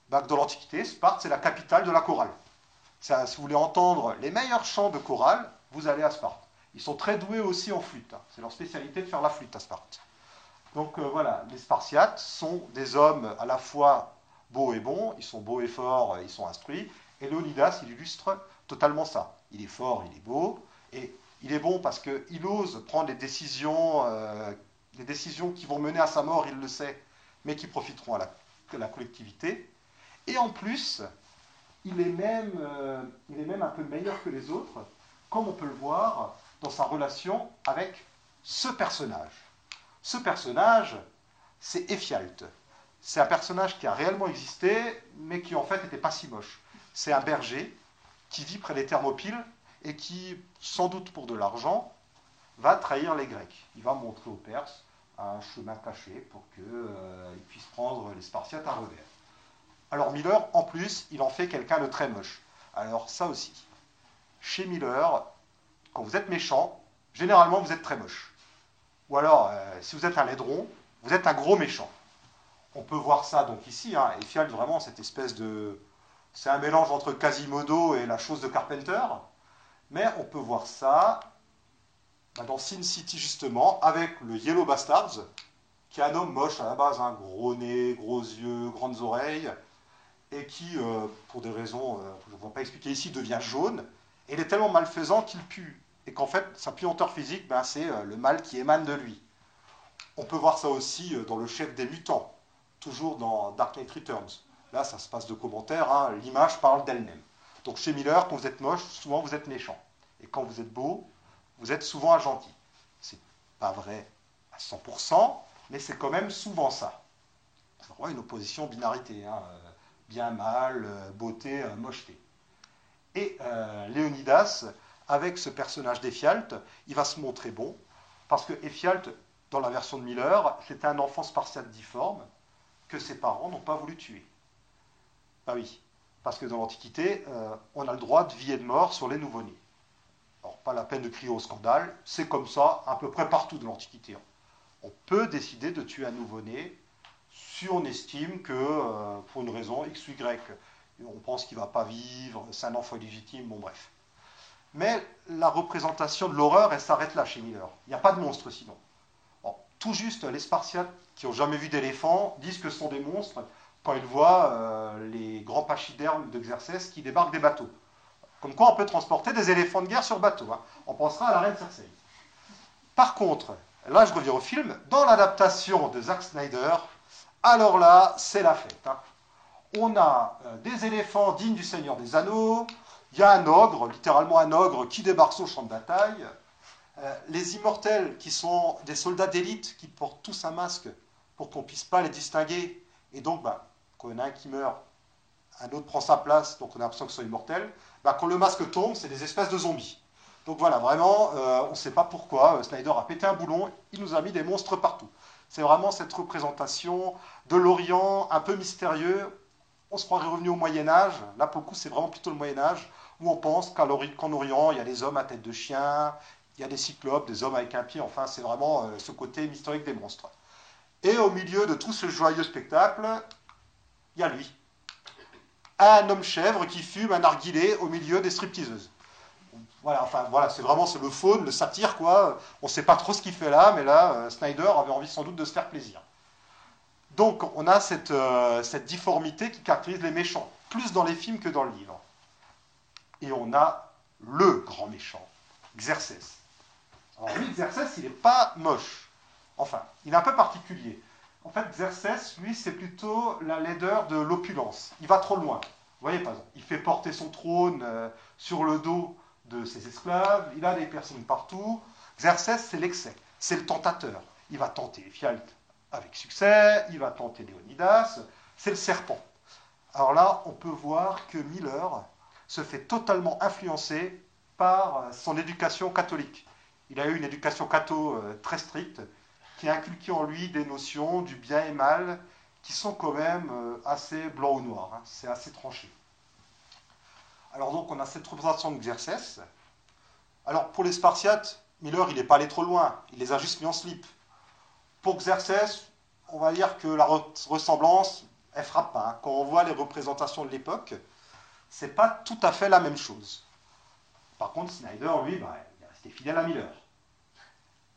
bah, que dans l'Antiquité, Sparte, c'est la capitale de la chorale. Si vous voulez entendre les meilleurs chants de chorale, vous allez à Sparte. Ils sont très doués aussi en flûte. Hein. C'est leur spécialité de faire la flûte à Sparte. Donc euh, voilà, les Spartiates sont des hommes à la fois beaux et bons, ils sont beaux et forts, ils sont instruits. Et Léonidas, il illustre totalement ça. Il est fort, il est beau, et il est bon parce qu'il ose prendre des décisions, euh, décisions qui vont mener à sa mort, il le sait, mais qui profiteront à la, collectivité. Et en plus, il est, même, euh, il est même un peu meilleur que les autres, comme on peut le voir dans sa relation avec ce personnage. Ce personnage, c'est Ephialte. C'est un personnage qui a réellement existé, mais qui en fait n'était pas si moche. C'est un berger qui vit près des Thermopyles et qui, sans doute pour de l'argent, va trahir les Grecs. Il va montrer aux Perses un chemin caché pour qu'ils euh, puissent prendre les Spartiates à revers. Alors Miller, en plus, il en fait quelqu'un de très moche. Alors ça aussi, chez Miller, quand vous êtes méchant, généralement vous êtes très moche. Ou alors, euh, si vous êtes un laidron, vous êtes un gros méchant. On peut voir ça donc ici, hein, et Fial vraiment cette espèce de... C'est un mélange entre Quasimodo et la chose de Carpenter. Mais on peut voir ça dans Sin City justement, avec le Yellow Bastards, qui est un homme moche à la base, hein, gros nez, gros yeux, grandes oreilles, et qui, euh, pour des raisons euh, que je ne vois pas expliquer ici, devient jaune. Et il est tellement malfaisant qu'il pue. Et qu'en fait, sa puanteur physique, ben, c'est euh, le mal qui émane de lui. On peut voir ça aussi dans le chef des mutants, toujours dans Dark Knight Returns. Là, ça se passe de commentaires, hein, l'image parle d'elle-même. Donc chez Miller, quand vous êtes moche, souvent vous êtes méchant. Et quand vous êtes beau, vous êtes souvent un gentil. C'est pas vrai à 100%, mais c'est quand même souvent ça. C'est vraiment une opposition binarité. Hein, euh, bien, mal, euh, beauté, euh, mocheté. Et Léonidas, avec ce personnage d'Ephialte, il va se montrer bon, parce que Ephialte, dans la version de Miller, c'était un enfant spartiate difforme que ses parents n'ont pas voulu tuer. Bah oui, parce que dans l'Antiquité, euh, on a le droit de vie et de mort sur les nouveau-nés. Alors, pas la peine de crier au scandale, c'est comme ça à peu près partout dans l'Antiquité. On peut décider de tuer un nouveau-né si on estime que, euh, pour une raison X ou Y, On pense qu'il va pas vivre, c'est un enfant illégitime, bon bref. Mais la représentation de l'horreur, elle s'arrête là chez Miller. Il n'y a pas de monstre sinon. tout juste, les Spartiates qui n'ont jamais vu d'éléphant disent que ce sont des monstres quand ils voient euh, les grands pachydermes de Xerxès qui débarquent des bateaux. Comme quoi on peut transporter des éléphants de guerre sur bateau. Hein. On pensera à la reine Cersei. Par contre, là je reviens au film, dans l'adaptation de Zack Snyder, alors là, c'est la fête. Hein. On a euh, des éléphants dignes du Seigneur des Anneaux, il y a un ogre, littéralement un ogre, qui débarque sur le champ de bataille. Euh, les immortels, qui sont des soldats d'élite, qui portent tous un masque pour qu'on puisse pas les distinguer. Et donc, bah, quand il y en a un qui meurt, un autre prend sa place, donc on a l'impression ce sont immortels. Bah, quand le masque tombe, c'est des espèces de zombies. Donc voilà, vraiment, euh, on ne sait pas pourquoi. Euh, Snyder a pété un boulon, il nous a mis des monstres partout. C'est vraiment cette représentation de l'Orient un peu mystérieux. On se croirait revenu au Moyen Âge. Là, pour le coup, c'est vraiment plutôt le Moyen Âge où on pense qu'en Orient, il y a des hommes à tête de chien, il y a des cyclopes, des hommes avec un pied, enfin, c'est vraiment euh, ce côté mystérique des monstres. Et au milieu de tout ce joyeux spectacle, il y a lui. Un homme chèvre qui fume un narguilé au milieu des stripteaseuses. Voilà, enfin voilà, c'est vraiment le faune, le satire, quoi. On ne sait pas trop ce qu'il fait là, mais là, euh, Snyder avait envie sans doute de se faire plaisir. Donc on a cette, euh, cette difformité qui caractérise les méchants, plus dans les films que dans le livre et on a le grand méchant, Xerxès. Alors lui, Xerxès, il n'est pas moche. Enfin, il est un peu particulier. En fait, Xerxès, lui, c'est plutôt la laideur de l'opulence. Il va trop loin. Vous voyez, par exemple, il fait porter son trône euh, sur le dos de ses esclaves, il a des personnes partout. Xerxès, c'est l'excès, c'est le tentateur. Il va tenter Ephialtes avec succès, il va tenter Léonidas, c'est le serpent. Alors là, on peut voir que Miller, se fait totalement influencer par euh, son éducation catholique. Il a eu une éducation catho euh, très stricte qui en lui des notions du bien et mal qui sont quand même euh, assez blanc ou noir. Hein. C'est assez tranché. Alors donc on a cette représentation de Xerxès. Alors pour les Spartiates, Miller il n'est pas allé trop loin, il les a juste mis en slip. Pour Xerxès, on va dire que la ressemblance, elle frappe pas. Hein. Quand on voit les représentations de l'époque, c'est pas tout à fait la même chose. Par contre, Snyder, lui, bah, il est resté fidèle à Miller.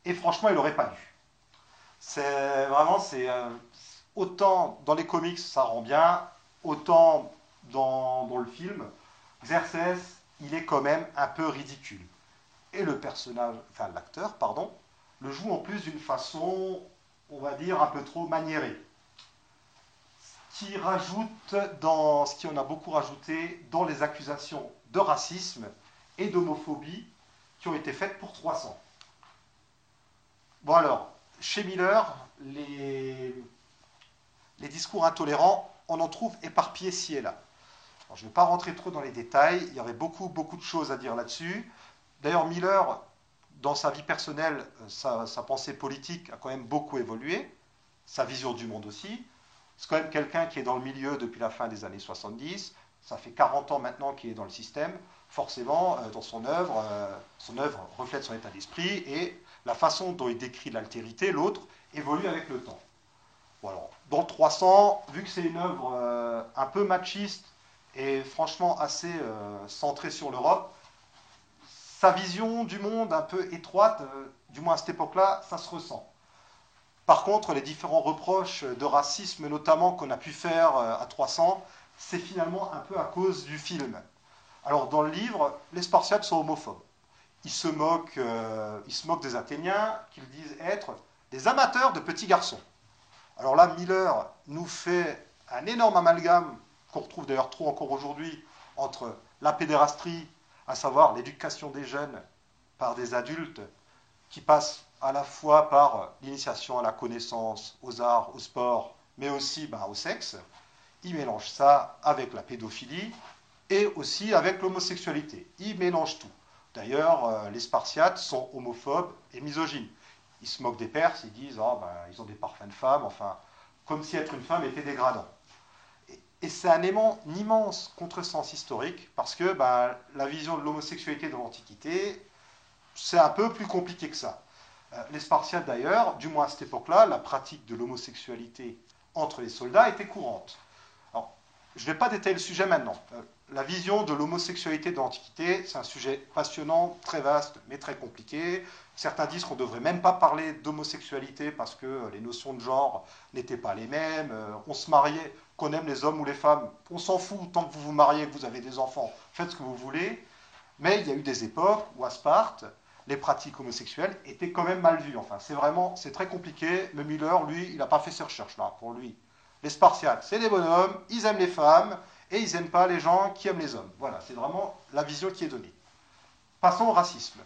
Et franchement, il n'aurait pas dû. C'est vraiment, c'est euh, autant dans les comics, ça rend bien, autant dans, le film, Xerxes, il est quand même un peu ridicule. Et le personnage, enfin l'acteur, pardon, le joue en plus d'une façon, on va dire, un peu trop maniérée qui rajoute dans ce qui en a beaucoup rajouté dans les accusations de racisme et d'homophobie qui ont été faites pour 300. Bon alors, chez Miller, les, discours intolérants, on en trouve éparpillés ci et là. je ne vais pas rentrer trop dans les détails, il y aurait beaucoup, beaucoup de choses à dire là-dessus. D'ailleurs, Miller, dans sa vie personnelle, sa, sa pensée politique a quand même beaucoup évolué, sa vision du monde aussi. C'est quand même quelqu'un qui est dans le milieu depuis la fin des années 70. Ça fait 40 ans maintenant qu'il est dans le système. Forcément, euh, dans son œuvre, euh, son œuvre reflète son état d'esprit et la façon dont il décrit l'altérité, l'autre, évolue avec le temps. Voilà. Dans 300, vu que c'est une œuvre euh, un peu machiste et franchement assez centrée sur l'Europe, sa vision du monde un peu étroite, du moins à cette époque-là, ça se ressent. Par contre, les différents reproches de racisme, notamment qu'on a pu faire euh, à 300, c'est finalement un peu à cause du film. Alors, dans le livre, les Spartiates sont homophobes. Ils se moquent, euh, des Athéniens, qu'ils disent être des amateurs de petits garçons. Alors là, Miller nous fait un énorme amalgame, qu'on retrouve d'ailleurs trop encore aujourd'hui, entre la pédérastrie, à savoir l'éducation des jeunes par des adultes, qui passent à la fois par l'initiation à la connaissance, aux arts, au sport, mais aussi ben, au sexe. Il mélange ça avec la pédophilie et aussi avec l'homosexualité. Il mélange tout. D'ailleurs, euh, les Spartiates sont homophobes et misogynes. Ils se moquent des Perses, ils disent oh, ben, ils ont des parfums de femmes, enfin, comme si être une femme était dégradant. Et, c'est un, immense contresens historique parce que ben, la vision de l'homosexualité dans l'Antiquité, c'est un peu plus compliqué que ça. Euh, les Spartiates d'ailleurs, du moins à cette époque-là, la pratique de l'homosexualité entre les soldats était courante. je ne vais pas détailler le sujet maintenant. Euh, la vision de l'homosexualité de l'Antiquité, c'est un sujet passionnant, très vaste, mais très compliqué. Certains disent qu'on ne devrait même pas parler d'homosexualité parce que les notions de genre n'étaient pas les mêmes. Euh, on se mariait, qu'on aime les hommes ou les femmes, on s'en fout tant que vous vous mariez, que vous avez des enfants, faites ce que vous voulez. Mais il y a eu des époques où à Sparte, les pratiques homosexuelles étaient quand même mal vues. Enfin, c'est vraiment, c'est très compliqué. Mais Miller, lui, il n'a pas fait ces recherches-là. Pour lui, les Spartiates, c'est des bonhommes, ils aiment les femmes, et ils n'aiment pas les gens qui aiment les hommes. Voilà, c'est vraiment la vision qui est donnée. Passons au racisme.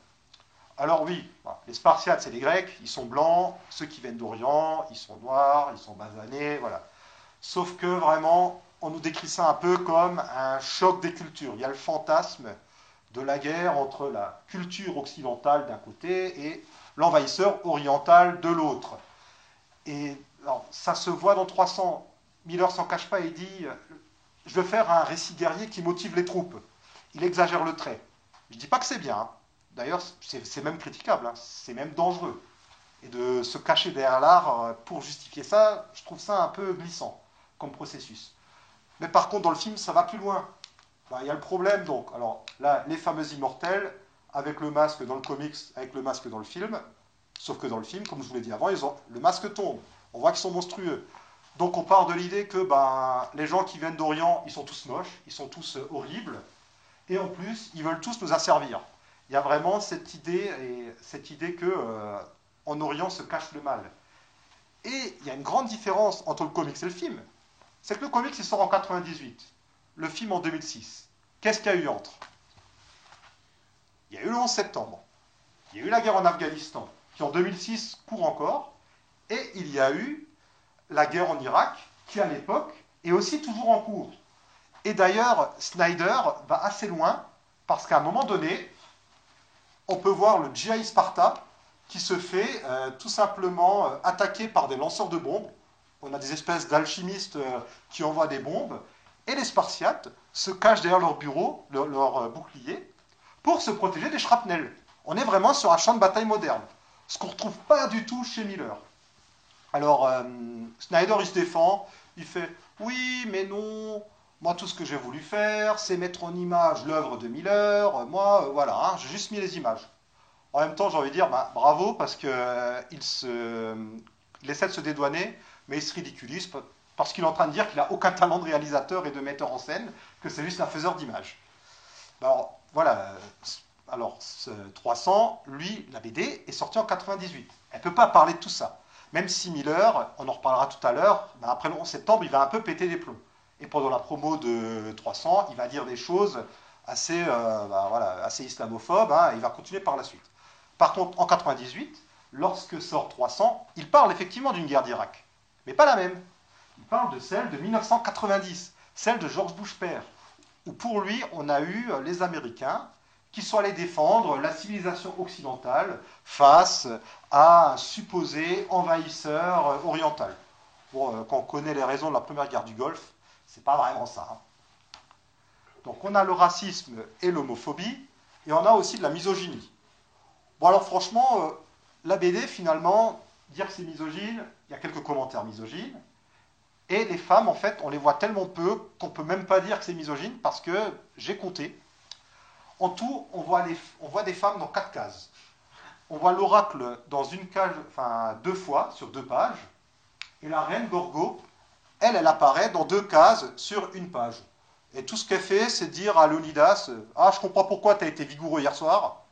Alors oui, les Spartiates, c'est les Grecs, ils sont blancs, ceux qui viennent d'Orient, ils sont noirs, ils sont basanés, voilà. Sauf que vraiment, on nous décrit ça un peu comme un choc des cultures. Il y a le fantasme de la guerre entre la culture occidentale d'un côté et l'envahisseur oriental de l'autre. Et alors, ça se voit dans 300. Miller s'en cache pas et dit Je veux faire un récit guerrier qui motive les troupes. Il exagère le trait. Je ne dis pas que c'est bien. Hein. D'ailleurs, c'est même critiquable. Hein. C'est même dangereux. Et de se cacher derrière l'art euh, pour justifier ça, je trouve ça un peu glissant comme processus. Mais par contre, dans le film, ça va plus loin. Ben, il y a le problème, donc. Alors là, les fameux immortels, avec le masque dans le comics, avec le masque dans le film. Sauf que dans le film, comme je vous l'ai dit avant, le masque tombe. On voit qu'ils sont monstrueux. Donc on part de l'idée que ben, les gens qui viennent d'Orient, ils sont tous moches, ils sont tous euh, horribles, et en plus, ils veulent tous nous asservir. Il y a vraiment cette idée, et cette idée que euh, en Orient se cache le mal. Et il y a une grande différence entre le comics et le film. C'est que le comics, il sort en 98, le film en 2006. Qu'est-ce qu'il y a eu entre? Il y a eu le 11 septembre, il y a eu la guerre en Afghanistan, qui en 2006 court encore, et il y a eu la guerre en Irak, qui à l'époque est aussi toujours en cours. Et d'ailleurs, Snyder va assez loin, parce qu'à un moment donné, on peut voir le GI Sparta qui se fait euh, tout simplement euh, attaquer par des lanceurs de bombes. On a des espèces d'alchimistes euh, qui envoient des bombes, et les Spartiates se cachent derrière leur bureau, leur, leur bouclier, pour se protéger des shrapnels. On est vraiment sur un champ de bataille moderne, ce qu'on ne retrouve pas du tout chez Miller. Alors, euh, Snyder, il se défend, il fait Oui, mais non, moi, tout ce que j'ai voulu faire, c'est mettre en image l'œuvre de Miller. Moi, euh, voilà, hein, j'ai juste mis les images. En même temps, j'ai envie de dire bah, bravo parce qu'il euh, il essaie de se dédouaner, mais il se ridiculise parce qu'il est en train de dire qu'il n'a aucun talent de réalisateur et de metteur en scène, que c'est juste un faiseur d'images. Alors, voilà. Alors, 300, lui, la BD est sortie en 98. Elle ne peut pas parler de tout ça. Même si Miller, on en reparlera tout à l'heure, ben, après le 11 septembre, il va un peu péter les plombs. Et pendant la promo de 300, il va dire des choses assez, euh, ben, voilà, assez islamophobes, hein, et il va continuer par la suite. Par contre, en 98, lorsque sort 300, il parle effectivement d'une guerre d'Irak, mais pas la même. Il parle de celle de 1990, celle de George Bush père, où pour lui, on a eu les Américains qui sont allés défendre la civilisation occidentale face à un supposé envahisseur oriental. Bon, euh, quand on connaît les raisons de la première guerre du Golfe, c'est pas vraiment ça. Hein. Donc on a le racisme et l'homophobie, et on a aussi de la misogynie. Bon alors franchement, euh, la BD finalement, dire que c'est misogyne, il y a quelques commentaires misogynes, et les femmes en fait, on les voit tellement peu qu'on peut même pas dire que c'est misogyne, parce que j'ai compté, en tout, on voit, des femmes dans quatre cases. On voit l'oracle dans une case, enfin deux fois sur deux pages, et la reine Gorgo, elle, elle apparaît dans deux cases sur une page. Et tout ce qu'elle fait, c'est dire à Leonidas Ah, je comprends pourquoi tu as été vigoureux hier soir.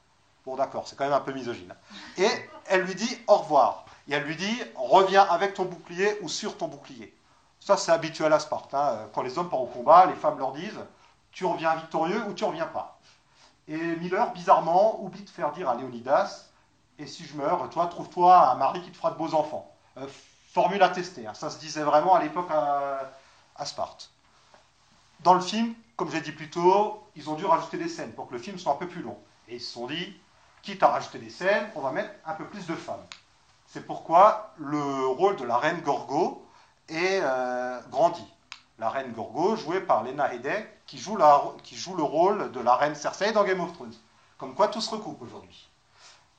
Bon, d'accord, c'est quand même un peu misogyne. Et elle lui dit au revoir. Et elle lui dit Reviens avec ton bouclier ou sur ton bouclier. Ça, c'est habituel à Sparte. Hein. Quand les hommes partent au combat, les femmes leur disent Tu reviens victorieux ou tu reviens pas? Et Miller, bizarrement, oublie de faire dire à Léonidas Et si je meurs, toi, trouve-toi un mari qui te fera de beaux enfants. Euh, formule à tester. Hein. Ça se disait vraiment à l'époque à, Sparte. Dans le film, comme j'ai dit plus tôt, ils ont dû rajouter des scènes pour que le film soit un peu plus long. Et ils se sont dit quitte à rajouter des scènes, on va mettre un peu plus de femmes. C'est pourquoi le rôle de la reine Gorgo est euh, grandi la reine Gorgo, jouée par Lena Headey, qui joue, le rôle de la reine Cersei dans Game of Thrones. Comme quoi tout se recoupe aujourd'hui.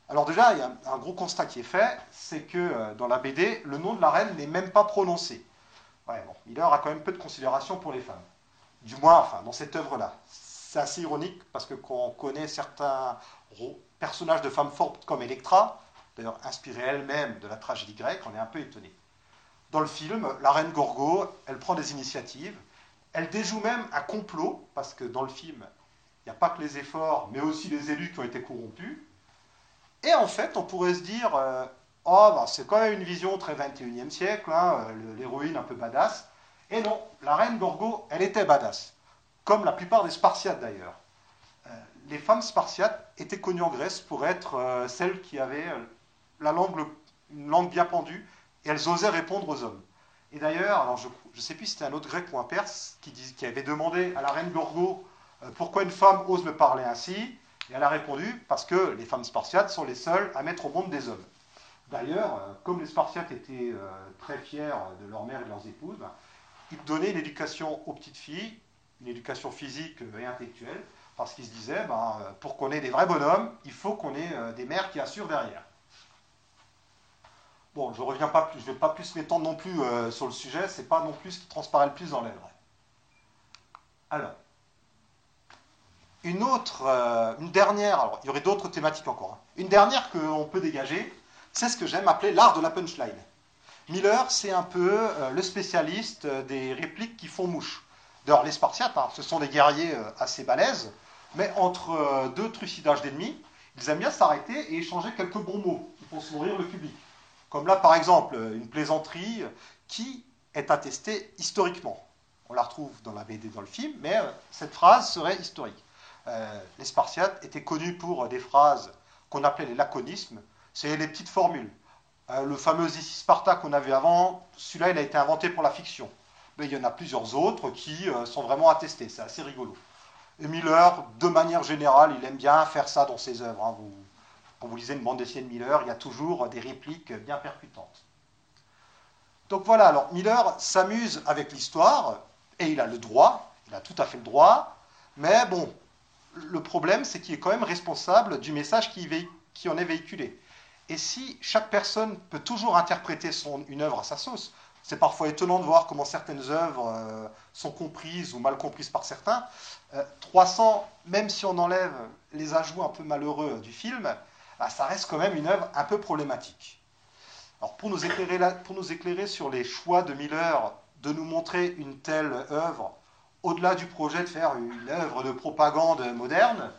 Alors déjà, il y a un gros constat qui est fait, c'est que euh, dans la BD, le nom de la reine n'est même pas prononcé. Bon, Miller a quand même peu de considération pour les femmes. Du moins, enfin, dans cette œuvre-là. C'est assez ironique parce que quand on connaît certains personnages de femmes fortes comme Electra, d'ailleurs inspirée elle-même de la tragédie grecque, on est un peu étonné. Dans le film, la reine Gorgo, elle prend des initiatives, elle déjoue même un complot, parce que dans le film, il n'y a pas que les efforts, mais aussi les élus qui ont été corrompus. Et en fait, on pourrait se dire, euh, oh, bah, c'est quand même une vision très 21e siècle, hein, euh, l'héroïne un peu badass. Et non, la reine Gorgo, elle était badass, comme la plupart des Spartiates d'ailleurs. Euh, les femmes spartiates étaient connues en Grèce pour être celles qui avaient la une langue bien pendue, et elles osaient répondre aux hommes. Et d'ailleurs, alors je ne sais plus si c'était un autre grec ou un perse qui, avait demandé à la reine Gorgo pourquoi une femme ose me parler ainsi? Et elle a répondu parce que les femmes spartiates sont les seules à mettre au monde des hommes. D'ailleurs, euh, comme les Spartiates étaient euh, très fiers de leur mère et de leurs épouses, ben, ils donnaient une éducation aux petites filles, une éducation physique et intellectuelle, parce qu'ils se disaient, ben, euh, pour qu'on ait des vrais bonhommes, il faut qu'on ait des mères qui assurent derrière. Bon, je reviens pas plus, je vais pas plus m'étendre non plus sur le sujet, c'est pas non plus ce qui transparaît le plus dans l'œuvre. Alors, une autre, euh, une dernière, alors il y aurait d'autres thématiques encore, hein. une dernière qu'on peut dégager, c'est ce que j'aime appeler l'art de la punchline. Miller, c'est un peu euh, le spécialiste euh, des répliques qui font mouche. D'ailleurs, les Spartiates, hein, ce sont des guerriers assez balèzes, mais entre deux trucidages d'ennemis, ils aiment bien s'arrêter et échanger quelques bons mots pour sourire le public. Comme là, par exemple, une plaisanterie qui est attestée historiquement. On la retrouve dans la BD, dans le film, mais cette phrase serait historique. Euh, les Spartiates étaient connus pour des phrases qu'on appelait les laconismes, c'est les petites formules. Euh, le fameux ici Sparta qu'on avait avant, celui-là il a été inventé pour la fiction. Mais il y en a plusieurs autres qui euh, sont vraiment attestés, c'est assez rigolo. Et Miller, de manière générale, il aime bien faire ça dans ses œuvres. Hein. Quand vous lisez une bande dessinée de Miller, il y a toujours des répliques bien percutantes. Donc voilà, alors Miller s'amuse avec l'histoire, et il a le droit, il a tout à fait le droit, mais bon, le problème, c'est qu'il est quand même responsable du message qui, en est véhiculé. Et si chaque personne peut toujours interpréter une œuvre à sa sauce, c'est parfois étonnant de voir comment certaines œuvres euh, sont comprises ou mal comprises par certains. 300, euh, même si on enlève les ajouts un peu malheureux du film, bah, ça reste quand même une œuvre un peu problématique. Alors pour nous, éclairer pour nous éclairer sur les choix de Miller de nous montrer une telle œuvre au-delà du projet de faire une œuvre de propagande moderne,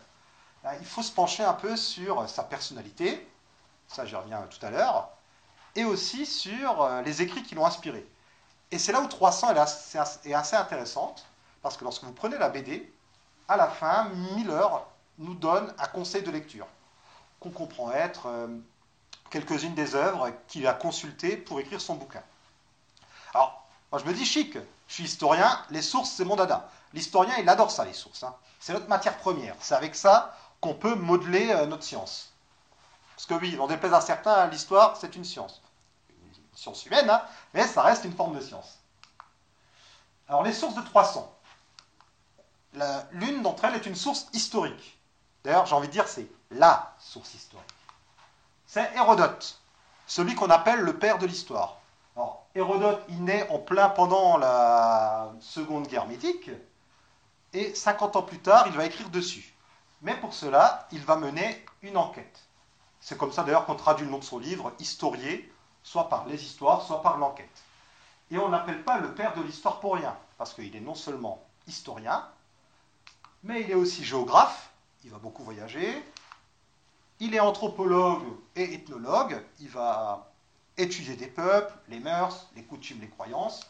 ben, il faut se pencher un peu sur sa personnalité, ça j'y reviens tout à l'heure, et aussi sur euh, les écrits qui l'ont inspiré. Et c'est là où 300 est assez intéressante, parce que lorsque vous prenez la BD, à la fin, Miller nous donne un conseil de lecture, qu'on comprend être euh, quelques-unes des œuvres qu'il a consultées pour écrire son bouquin. Alors, moi je me dis chic, je suis historien, les sources, c'est mon dada. L'historien, il adore ça, les sources. Hein. C'est notre matière première. C'est avec ça qu'on peut modeler euh, notre science. Parce que oui, on déplaise à certains, l'histoire, c'est une science. Une science humaine, hein, mais ça reste une forme de science. Alors, les sources de 300. L'une d'entre elles est une source historique. D'ailleurs, j'ai envie de dire, c'est la source historique. C'est Hérodote, celui qu'on appelle le père de l'histoire. Alors, Hérodote, il naît en plein pendant la Seconde Guerre médique, et 50 ans plus tard, il va écrire dessus. Mais pour cela, il va mener une enquête. C'est comme ça d'ailleurs qu'on traduit le nom de son livre, Historier, soit par les histoires, soit par l'enquête. Et on n'appelle pas le père de l'histoire pour rien, parce qu'il est non seulement historien, mais il est aussi géographe, il va beaucoup voyager, il est anthropologue et ethnologue, il va étudier des peuples, les mœurs, les coutumes, les croyances,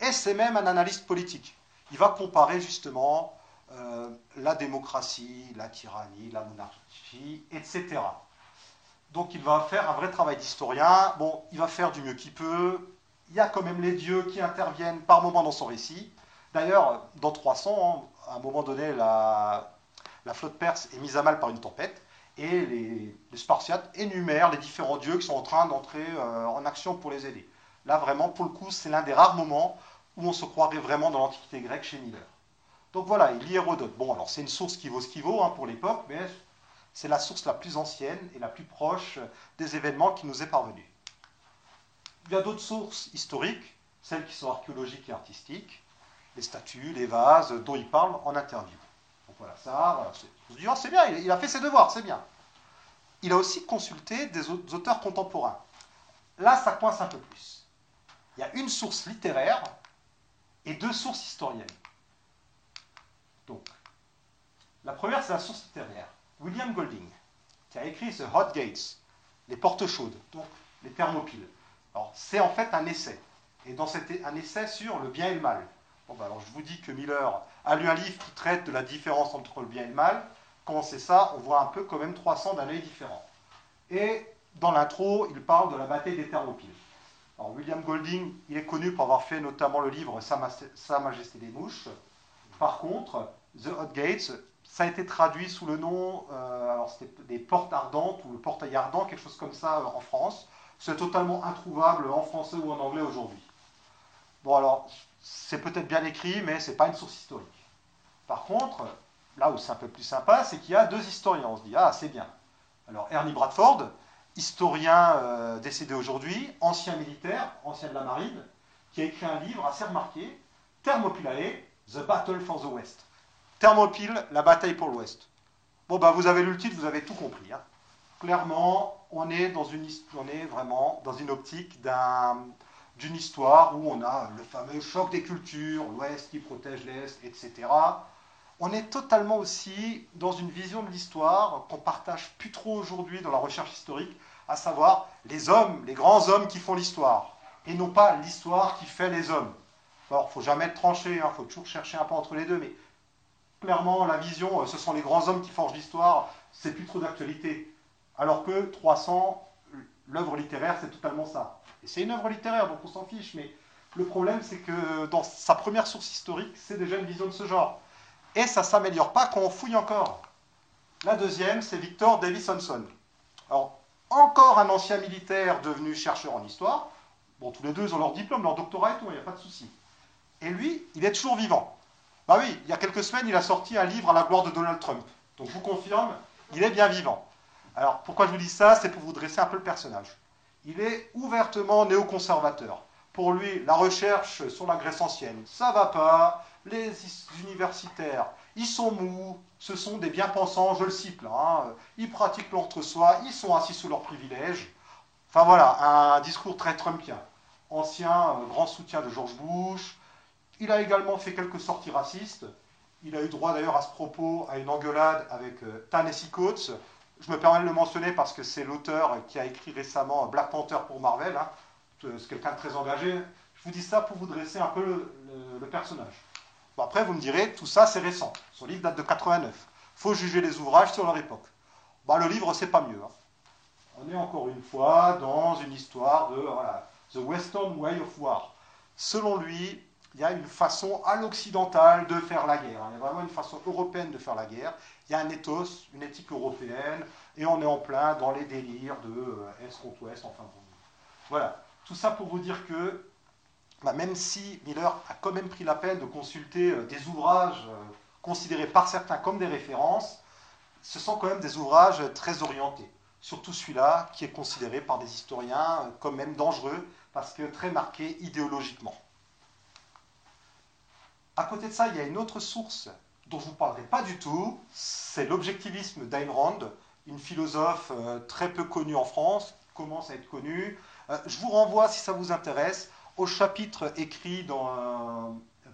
et c'est même un analyste politique. Il va comparer justement euh, la démocratie, la tyrannie, la monarchie, etc. Donc il va faire un vrai travail d'historien. Bon, il va faire du mieux qu'il peut. Il y a quand même les dieux qui interviennent par moments dans son récit. D'ailleurs, dans 300, à un moment donné, la flotte perse est mise à mal par une tempête et les, Spartiates énumèrent les différents dieux qui sont en train d'entrer euh, en action pour les aider. Là, vraiment, pour le coup, c'est l'un des rares moments où on se croirait vraiment dans l'Antiquité grecque chez Miller. Donc voilà, il lit Hérodote. Bon, alors c'est une source qui vaut ce qui vaut hein, pour l'époque, mais c'est la source la plus ancienne et la plus proche des événements qui nous est parvenue. Il y a d'autres sources historiques, celles qui sont archéologiques et artistiques. les statues, les vases dont il parle en interview. Voilà, ça, c'est- bien, il, a fait ses devoirs, c'est bien. Il a aussi consulté des au- des auteurs contemporains. Là, ça coince un peu plus. Il y a une source littéraire et deux sources historiennes. Donc, la première, c'est la source littéraire. William Golding, qui a écrit The Hot Gates, les portes chaudes, donc les thermopiles. Alors, c'est en fait un essai. Et dans cet é- un essai sur le bien et le mal. Bon, bah, alors, je vous dis que Miller a lu un livre qui traite de la différence entre le bien et le mal. Quand on sait ça, on voit un peu quand même 300 d'un œil différent. Et dans l'intro, il parle de la bataille des thermopiles. Alors, William Golding, il est connu pour avoir fait notamment le livre Sa, Sa Majesté des Mouches. Par contre, The Hot Gates, ça a été traduit sous le nom, euh, alors c'était des portes ardentes ou le portail ardent, quelque chose comme ça euh, en France. C'est totalement introuvable en français ou en anglais aujourd'hui. Bon alors, c'est peut-être bien écrit, mais c'est pas une source historique. Par contre, là où c'est un peu plus sympa, c'est qu'il y a deux historiens. On se dit, ah, c'est bien. Alors, Ernie Bradford, historien euh, décédé aujourd'hui, ancien militaire, ancien de la marine, qui a écrit un livre assez remarqué, Thermopylae, The Battle for the West. Thermopyles, la bataille pour l'Ouest. Bon, bah, vous avez lu le titre, vous avez tout compris. hein. Clairement, on est vraiment dans une optique d'un- d'une histoire où on a le fameux choc des cultures, l'Ouest qui protège l'Est, etc. On est totalement aussi dans une vision de l'histoire qu'on partage plus trop aujourd'hui dans la recherche historique, à savoir les hommes, les grands hommes qui font l'histoire, et non pas l'histoire qui fait les hommes. Alors, faut jamais être tranché, il faut toujours chercher un peu entre les deux, mais clairement, la vision, euh, ce sont les grands hommes qui forgent l'histoire, c'est plus trop d'actualité. Alors que 300, l'œuvre littéraire, c'est totalement ça. Et c'est une œuvre littéraire, donc on s'en fiche, mais le problème, c'est que dans sa première source historique, c'est déjà une vision de ce genre. Et ça ne s'améliore pas quand on fouille encore. La deuxième, c'est Victor Davis Hanson. Alors, encore un ancien militaire devenu chercheur en histoire. Bon, tous les deux, ils ont leur diplôme, leur doctorat et tout, il n'y a pas de souci. Et lui, il est toujours vivant. Bah oui, il y a quelques semaines, il a sorti un livre à la gloire de Donald Trump. Donc je vous confirme, il est bien vivant. Alors pourquoi je vous dis ça? C'est pour vous dresser un peu le personnage. Il est ouvertement néoconservateur. Pour lui, la recherche sur la Grèce ancienne, ça va pas. Les universitaires, ils sont mous, ce sont des bien-pensants, je le cite là. hein. Ils pratiquent l'entre-soi, ils sont assis sous leurs privilèges. Enfin voilà, un discours très trumpien. Ancien euh, grand soutien de George Bush, il a également fait quelques sorties racistes. Il a eu droit d'ailleurs à ce propos à une engueulade avec euh, Ta-Nehisi Coates. Je me permets de le mentionner parce que c'est l'auteur qui a écrit récemment Black Panther pour Marvel. hein. C'est quelqu'un de très engagé. Je vous dis ça pour vous dresser un peu le, personnage. Après, vous me direz, tout ça c'est récent. Son livre date de 89. faut juger les ouvrages sur leur époque. Bah, le livre, c'est pas mieux. hein. On est encore une fois dans une histoire de The Western Way of War. Selon lui, il y a une façon à l'occidental de faire la guerre. Il y a vraiment une façon européenne de faire la guerre. Il y a un ethos, une éthique européenne, et on est en plein dans les délires de euh, Est contre Ouest, enfin bon. Voilà. Tout ça pour vous dire que, bah, même si Miller a quand même pris la peine de consulter euh, des ouvrages euh, considérés par certains comme des références, ce sont quand même des ouvrages très orientés. Surtout celui-là, qui est considéré par des historiens comme même dangereux, parce que très marqué idéologiquement. À côté de ça, il y a une autre source dont je ne vous parlerai pas du tout, c'est l'objectivisme d'Ayn Rand, une philosophe euh, très peu connue en France, commence à être connue. Euh, je vous renvoie, si ça vous intéresse, au chapitre écrit euh,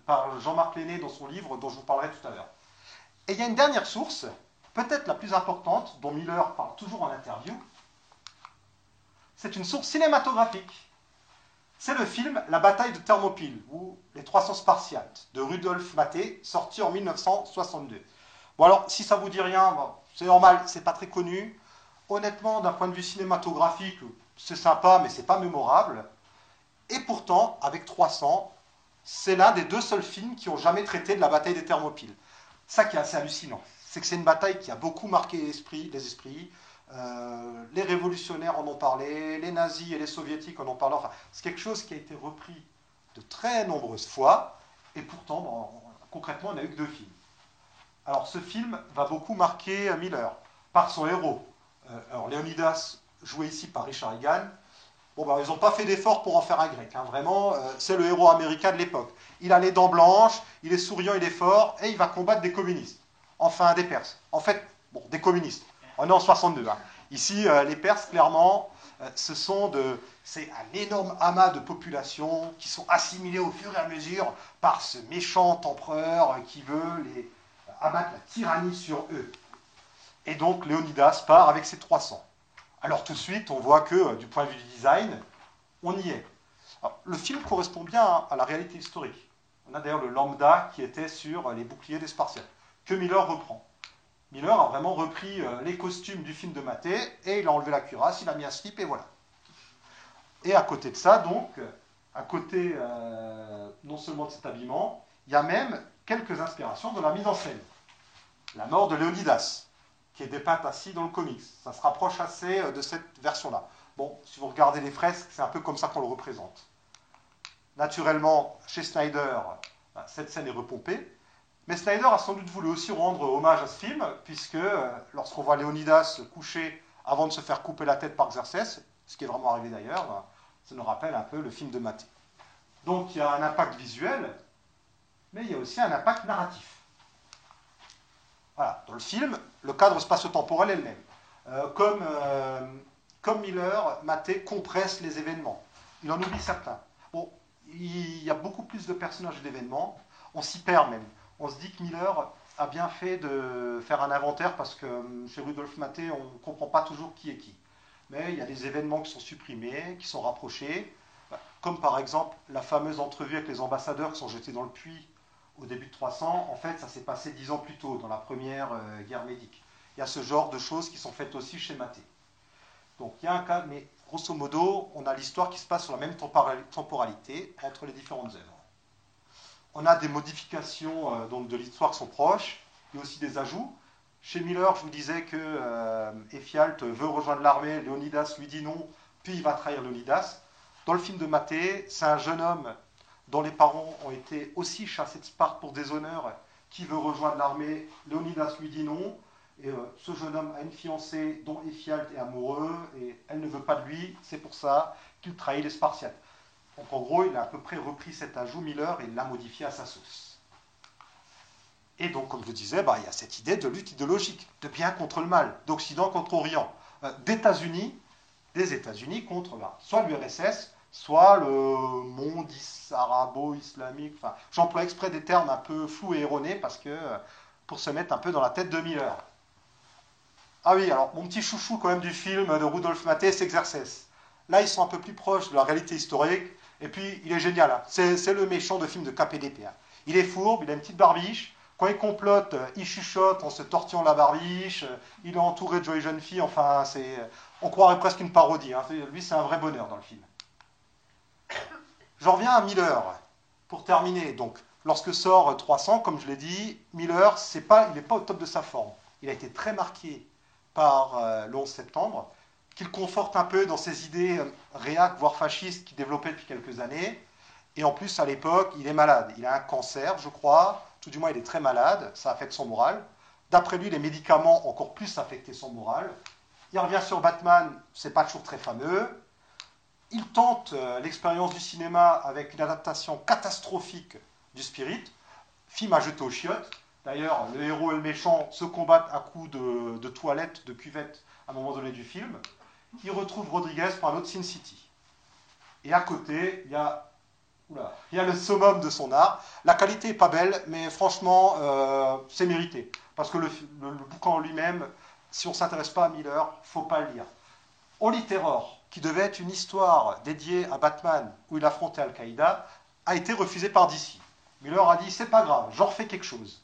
par Jean-Marc Lenné dans son livre dont je vous parlerai tout à l'heure. Et il y a une dernière source, peut-être la plus importante, dont Miller parle toujours en interview. C'est une source cinématographique. C'est le film La bataille de Thermopyles, ou Les 300 Spartiates, de Rudolf Maté, sorti en 1962. Bon alors, si ça vous dit rien, c'est normal, c'est pas très connu. Honnêtement, d'un point de vue cinématographique, c'est sympa, mais c'est pas mémorable. Et pourtant, avec 300, c'est l'un des deux seuls films qui ont jamais traité de la bataille des Thermopyles. Ça qui est assez hallucinant, c'est que c'est une bataille qui a beaucoup marqué les esprits. Les, esprits. Euh, les révolutionnaires en ont parlé, les nazis et les soviétiques en ont parlé. Enfin, c'est quelque chose qui a été repris de très nombreuses fois, et pourtant, bon, concrètement, on n'a eu que deux films. Alors, ce film va beaucoup marquer euh, Miller par son héros. Euh, alors, Leonidas, joué ici par Richard Egan, Bon, ben, ils n'ont pas fait d'effort pour en faire un grec. hein. Vraiment, c'est le héros américain de l'époque. Il a les dents blanches, il est souriant, il est fort, et il va combattre des communistes. Enfin, des Perses. En fait, bon, des communistes. On est en 62. hein. Ici, euh, les Perses, clairement, euh, ce sont de, c'est un énorme amas de population qui sont assimilés au fur et à mesure par ce méchant empereur euh, qui veut les abattre la tyrannie sur eux. Et donc, Léonidas part avec ses 300. Alors tout de suite, on voit que euh, du point de vue du design, on y est. Le film correspond bien à, à la réalité historique. On a d'ailleurs le lambda qui était sur euh, les boucliers des Spartiates, que Miller reprend. Miller a vraiment repris euh, les costumes du film de Maté et il a enlevé la cuirasse, il a mis un slip et voilà. Et à côté de ça, donc, à côté euh, non seulement de cet habillement, il y a même quelques inspirations de la mise en scène. La mort de Léonidas, qui est dépeinte ainsi dans le comics. Ça se rapproche assez euh, de cette version-là. Bon, si vous regardez les fresques, c'est un peu comme ça qu'on le représente. Naturellement, chez Snyder, bah, cette scène est repompée. Mais Snyder a sans doute voulu aussi rendre hommage à ce film, puisque euh, lorsqu'on voit Léonidas coucher avant de se faire couper la tête par Xerxès, ce qui est vraiment arrivé d'ailleurs, bah, ça nous rappelle un peu le film de Maté. Donc il y a un impact visuel, mais il y a aussi un impact narratif. Voilà, dans le film, le cadre spatio-temporel est le même. Euh, comme, euh, comme Miller, Maté compresse les événements. Il en oublie certains. Bon, il y a beaucoup plus de personnages et d'événements. On s'y perd même. On se dit que Miller a bien fait de faire un inventaire parce que euh, chez Rudolf Maté, on ne comprend pas toujours qui est qui. Mais il y a des événements qui sont supprimés, qui sont rapprochés, comme par exemple la fameuse entrevue avec les ambassadeurs qui sont jetés dans le puits au début de 300. En fait, ça s'est passé dix ans plus tôt, dans la première euh, guerre médique. Il y a ce genre de choses qui sont faites aussi chez Maté. Donc il y a un cas, mais grosso modo, on a l'histoire qui se passe sur la même tempora- temporalité entre les différentes œuvres. On a des modifications euh, donc, de l'histoire qui sont proches, a aussi des ajouts. Chez Miller, je vous disais que euh, veut rejoindre l'armée, Léonidas lui dit non, puis il va trahir Léonidas. Dans le film de Maté, c'est un jeune homme dont les parents ont été aussi chassés de Sparte pour déshonneur, qui veut rejoindre l'armée. Léonidas lui dit non. Et euh, ce jeune homme a une fiancée dont Ephialte est amoureux, et elle ne veut pas de lui, c'est pour ça qu'il trahit les Spartiates. Donc en gros, il a à peu près repris cet ajout Miller et l'a modifié à sa sauce. Et donc, comme je disais, bah, il y a cette idée de lutte idéologique, de bien contre le mal, d'Occident contre Orient, euh, d'États-Unis, des États-Unis contre bah, soit l'URSS, soit le monde is- arabo-islamique. J'emploie exprès des termes un peu flous et erronés parce que euh, pour se mettre un peu dans la tête de Miller. Ah oui, alors mon petit chouchou quand même du film de Rudolf Maté, c'est. Là, ils sont un peu plus proches de la réalité historique. Et puis, il est génial. hein. C'est le méchant de film de KPDP. hein. Il est fourbe, il a une petite barbiche. Quand il complote, euh, il chuchote en se tortillant la barbiche. euh, Il est entouré de jolies jeunes filles. Enfin, c'est, on croirait presque une parodie. hein. Lui, c'est un vrai bonheur dans le film. J'en reviens à Miller. Pour terminer, donc, lorsque sort 300, comme je l'ai dit, Miller, il n'est pas au top de sa forme. Il a été très marqué par euh, le 11 septembre, qu'il conforte un peu dans ses idées euh, réac, voire fascistes, qu'il développait depuis quelques années. Et en plus, à l'époque, il est malade. Il a un cancer, je crois. Tout du moins, il est très malade. Ça affecte son moral. D'après lui, les médicaments encore plus affecté son moral. Il revient sur Batman, c'est pas toujours très fameux. Il tente euh, l'expérience du cinéma avec une adaptation catastrophique du Spirit, film à jeter aux chiottes. D'ailleurs, le héros et le méchant se combattent à coups de, de toilettes, de cuvettes à un moment donné du film. Il retrouve Rodriguez un autre Sin City. Et à côté, il y a, oula, il y a le summum de son art. La qualité est pas belle, mais franchement, euh, c'est mérité. Parce que le, le- le bouquin lui-même, si on ne s'intéresse pas à Miller, faut pas le lire. Holy Terror, qui devait être une histoire dédiée à Batman où il affrontait Al-Qaïda, a été refusé par DC. Miller a dit c'est pas grave, j'en refais quelque chose.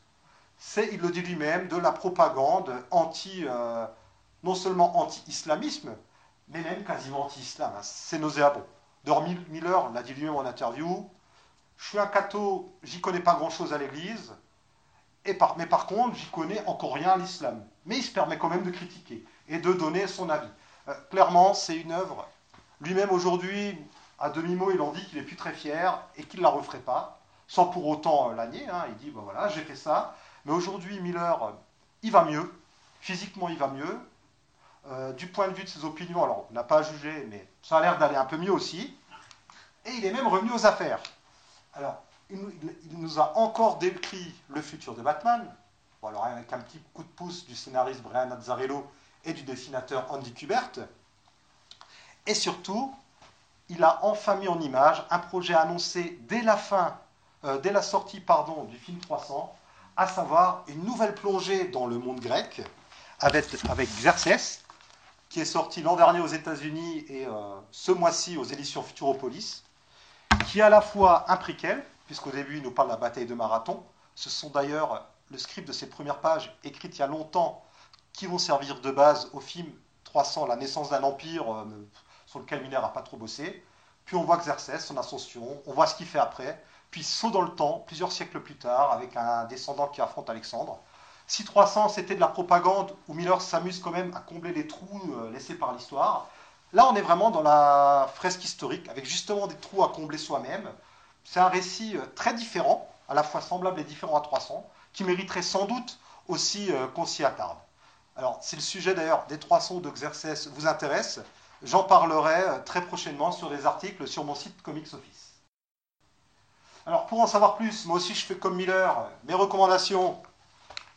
C'est, il le dit lui-même, de la propagande anti, euh, non seulement anti-islamisme, mais même quasiment anti-islam. hein. C'est nauséabond. Dormi Miller l'a dit lui-même en interview. Je suis un catho, j'y connais pas grand-chose à l'Église, mais par contre, j'y connais encore rien à l'islam. Mais il se permet quand même de critiquer et de donner son avis. Euh, clairement, c'est une œuvre. Lui-même aujourd'hui, à demi-mot, il en dit qu'il est plus très fier et qu'il ne la referait pas, sans pour autant euh, hein. Il dit, ben voilà, j'ai fait ça. Mais aujourd'hui, Miller, euh, il va mieux. Physiquement, il va mieux. Euh, du point de vue de ses opinions, alors on n'a pas à juger, mais ça a l'air d'aller un peu mieux aussi. Et il est même revenu aux affaires. Alors, il, nous- a encore décrit le futur de Batman, bon, alors avec un petit coup de pouce du scénariste Brian Azzarello et du dessinateur Andy Kubert. Et surtout, il a enfin mis en image un projet annoncé dès la fin, euh, dès la sortie pardon, du film 300, à savoir une nouvelle plongée dans le monde grec avec, avec Xerxes, qui est sorti l'an dernier aux États-Unis et euh, ce mois-ci aux éditions Futuropolis, qui est à la fois un préquel, puisqu'au début il nous parle de la bataille de Marathon. Ce sont d'ailleurs le script de ces premières pages écrites il y a longtemps qui vont servir de base au film 300, La naissance d'un empire, euh, sur lequel Miller n'a pas trop bossé. Puis on voit Xerxes, son ascension, on voit ce qu'il fait après, puis saut dans le temps, plusieurs siècles plus tard, avec un descendant qui affronte Alexandre. Si 300 c'était de la propagande où Miller s'amuse quand même à combler les trous euh, laissés par l'histoire, là on est vraiment dans la fresque historique, avec justement des trous à combler soi-même. C'est un récit euh, très différent, à la fois semblable et différent à 300, qui mériterait sans doute aussi euh, qu'on s'y attarde. Alors, si le sujet d'ailleurs des 300 de vous intéresse, j'en parlerai très prochainement sur des articles sur mon site Comics Office. Alors, pour en savoir plus, moi aussi je fais comme Miller, mes recommandations,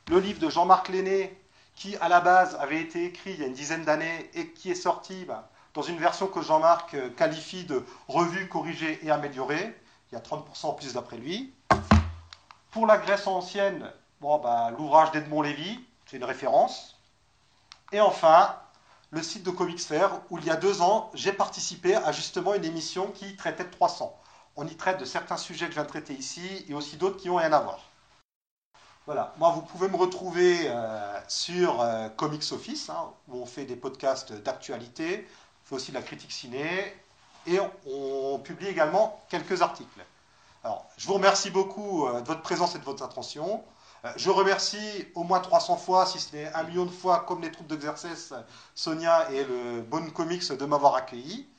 le livre de Jean-Marc Lenné, qui à la base avait été écrit il y a une dizaine d'années et qui est sorti bah, dans une version que Jean-Marc euh, qualifie de revue, corrigée et améliorée. Il y a 30% en plus d'après lui. Pour la Grèce ancienne, bah, l'ouvrage d'Edmond Lévy, c'est une référence. Et enfin, le site de Comics Fair, où il y a deux ans, j'ai participé à justement une émission qui traitait de 300. On y traite de certains sujets que je viens de traiter ici et aussi d'autres qui n'ont rien à voir. Voilà, moi vous pouvez me retrouver euh, sur euh, Comics Office, hein, où on fait des podcasts d'actualité, on fait aussi de la critique ciné, et on, publie également quelques articles. Alors, je vous remercie beaucoup euh, de votre présence et de votre attention. Je remercie au moins 300 fois, si ce n'est un million de fois, comme les troupes de Xerxes, Sonia et le Bonne Comics de m'avoir accueilli.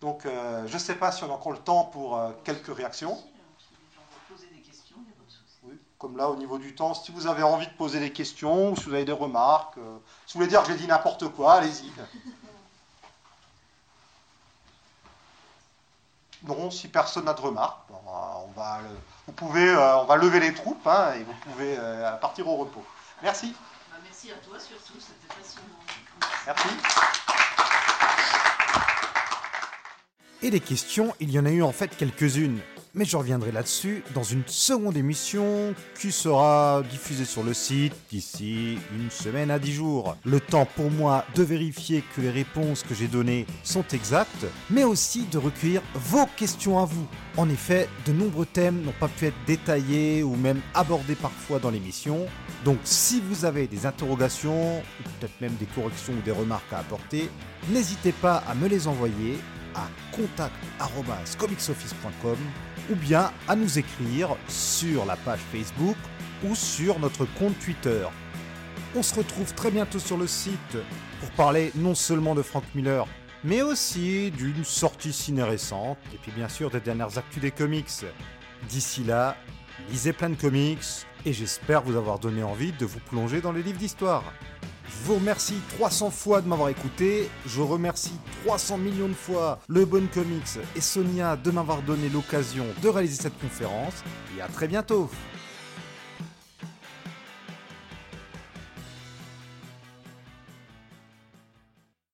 Donc, je ne sais pas si on a encore le temps pour quelques réactions. Si les gens veulent poser des questions, il n'y a pas de souci. Oui, comme là, au niveau du temps, si vous avez envie de poser des questions, ou si vous avez des remarques, euh, si vous voulez dire que j'ai dit n'importe quoi, allez-y. [laughs] Non, si personne n'a de remarques, bon, on va, le- vous pouvez, euh, on va lever les troupes hein, et vous pouvez euh, partir au repos. Merci. Bah, merci à toi surtout, c'était passionnant. Merci. Et des questions, il y en a eu en fait quelques-unes. Mais je reviendrai là-dessus dans une seconde émission qui sera diffusée sur le site d'ici une semaine à dix jours. Le temps pour moi de vérifier que les réponses que j'ai données sont exactes, mais aussi de recueillir vos questions à vous. En effet, de nombreux thèmes n'ont pas pu être détaillés ou même abordés parfois dans l'émission. Donc si vous avez des interrogations, ou peut-être même des corrections ou des remarques à apporter, n'hésitez pas à me les envoyer à contact.comicsoffice.com ou bien à nous écrire sur la page Facebook ou sur notre compte Twitter. On se retrouve très bientôt sur le site pour parler non seulement de Frank Miller, mais aussi d'une sortie ciné récente et puis bien sûr des dernières actus des comics. D'ici là, lisez plein de comics et j'espère vous avoir donné envie de vous plonger dans les livres d'histoire. Je vous remercie 300 fois de m'avoir écouté. Je remercie 300 millions de fois le Bon Comics et Sonia de m'avoir donné l'occasion de réaliser cette conférence. Et à très bientôt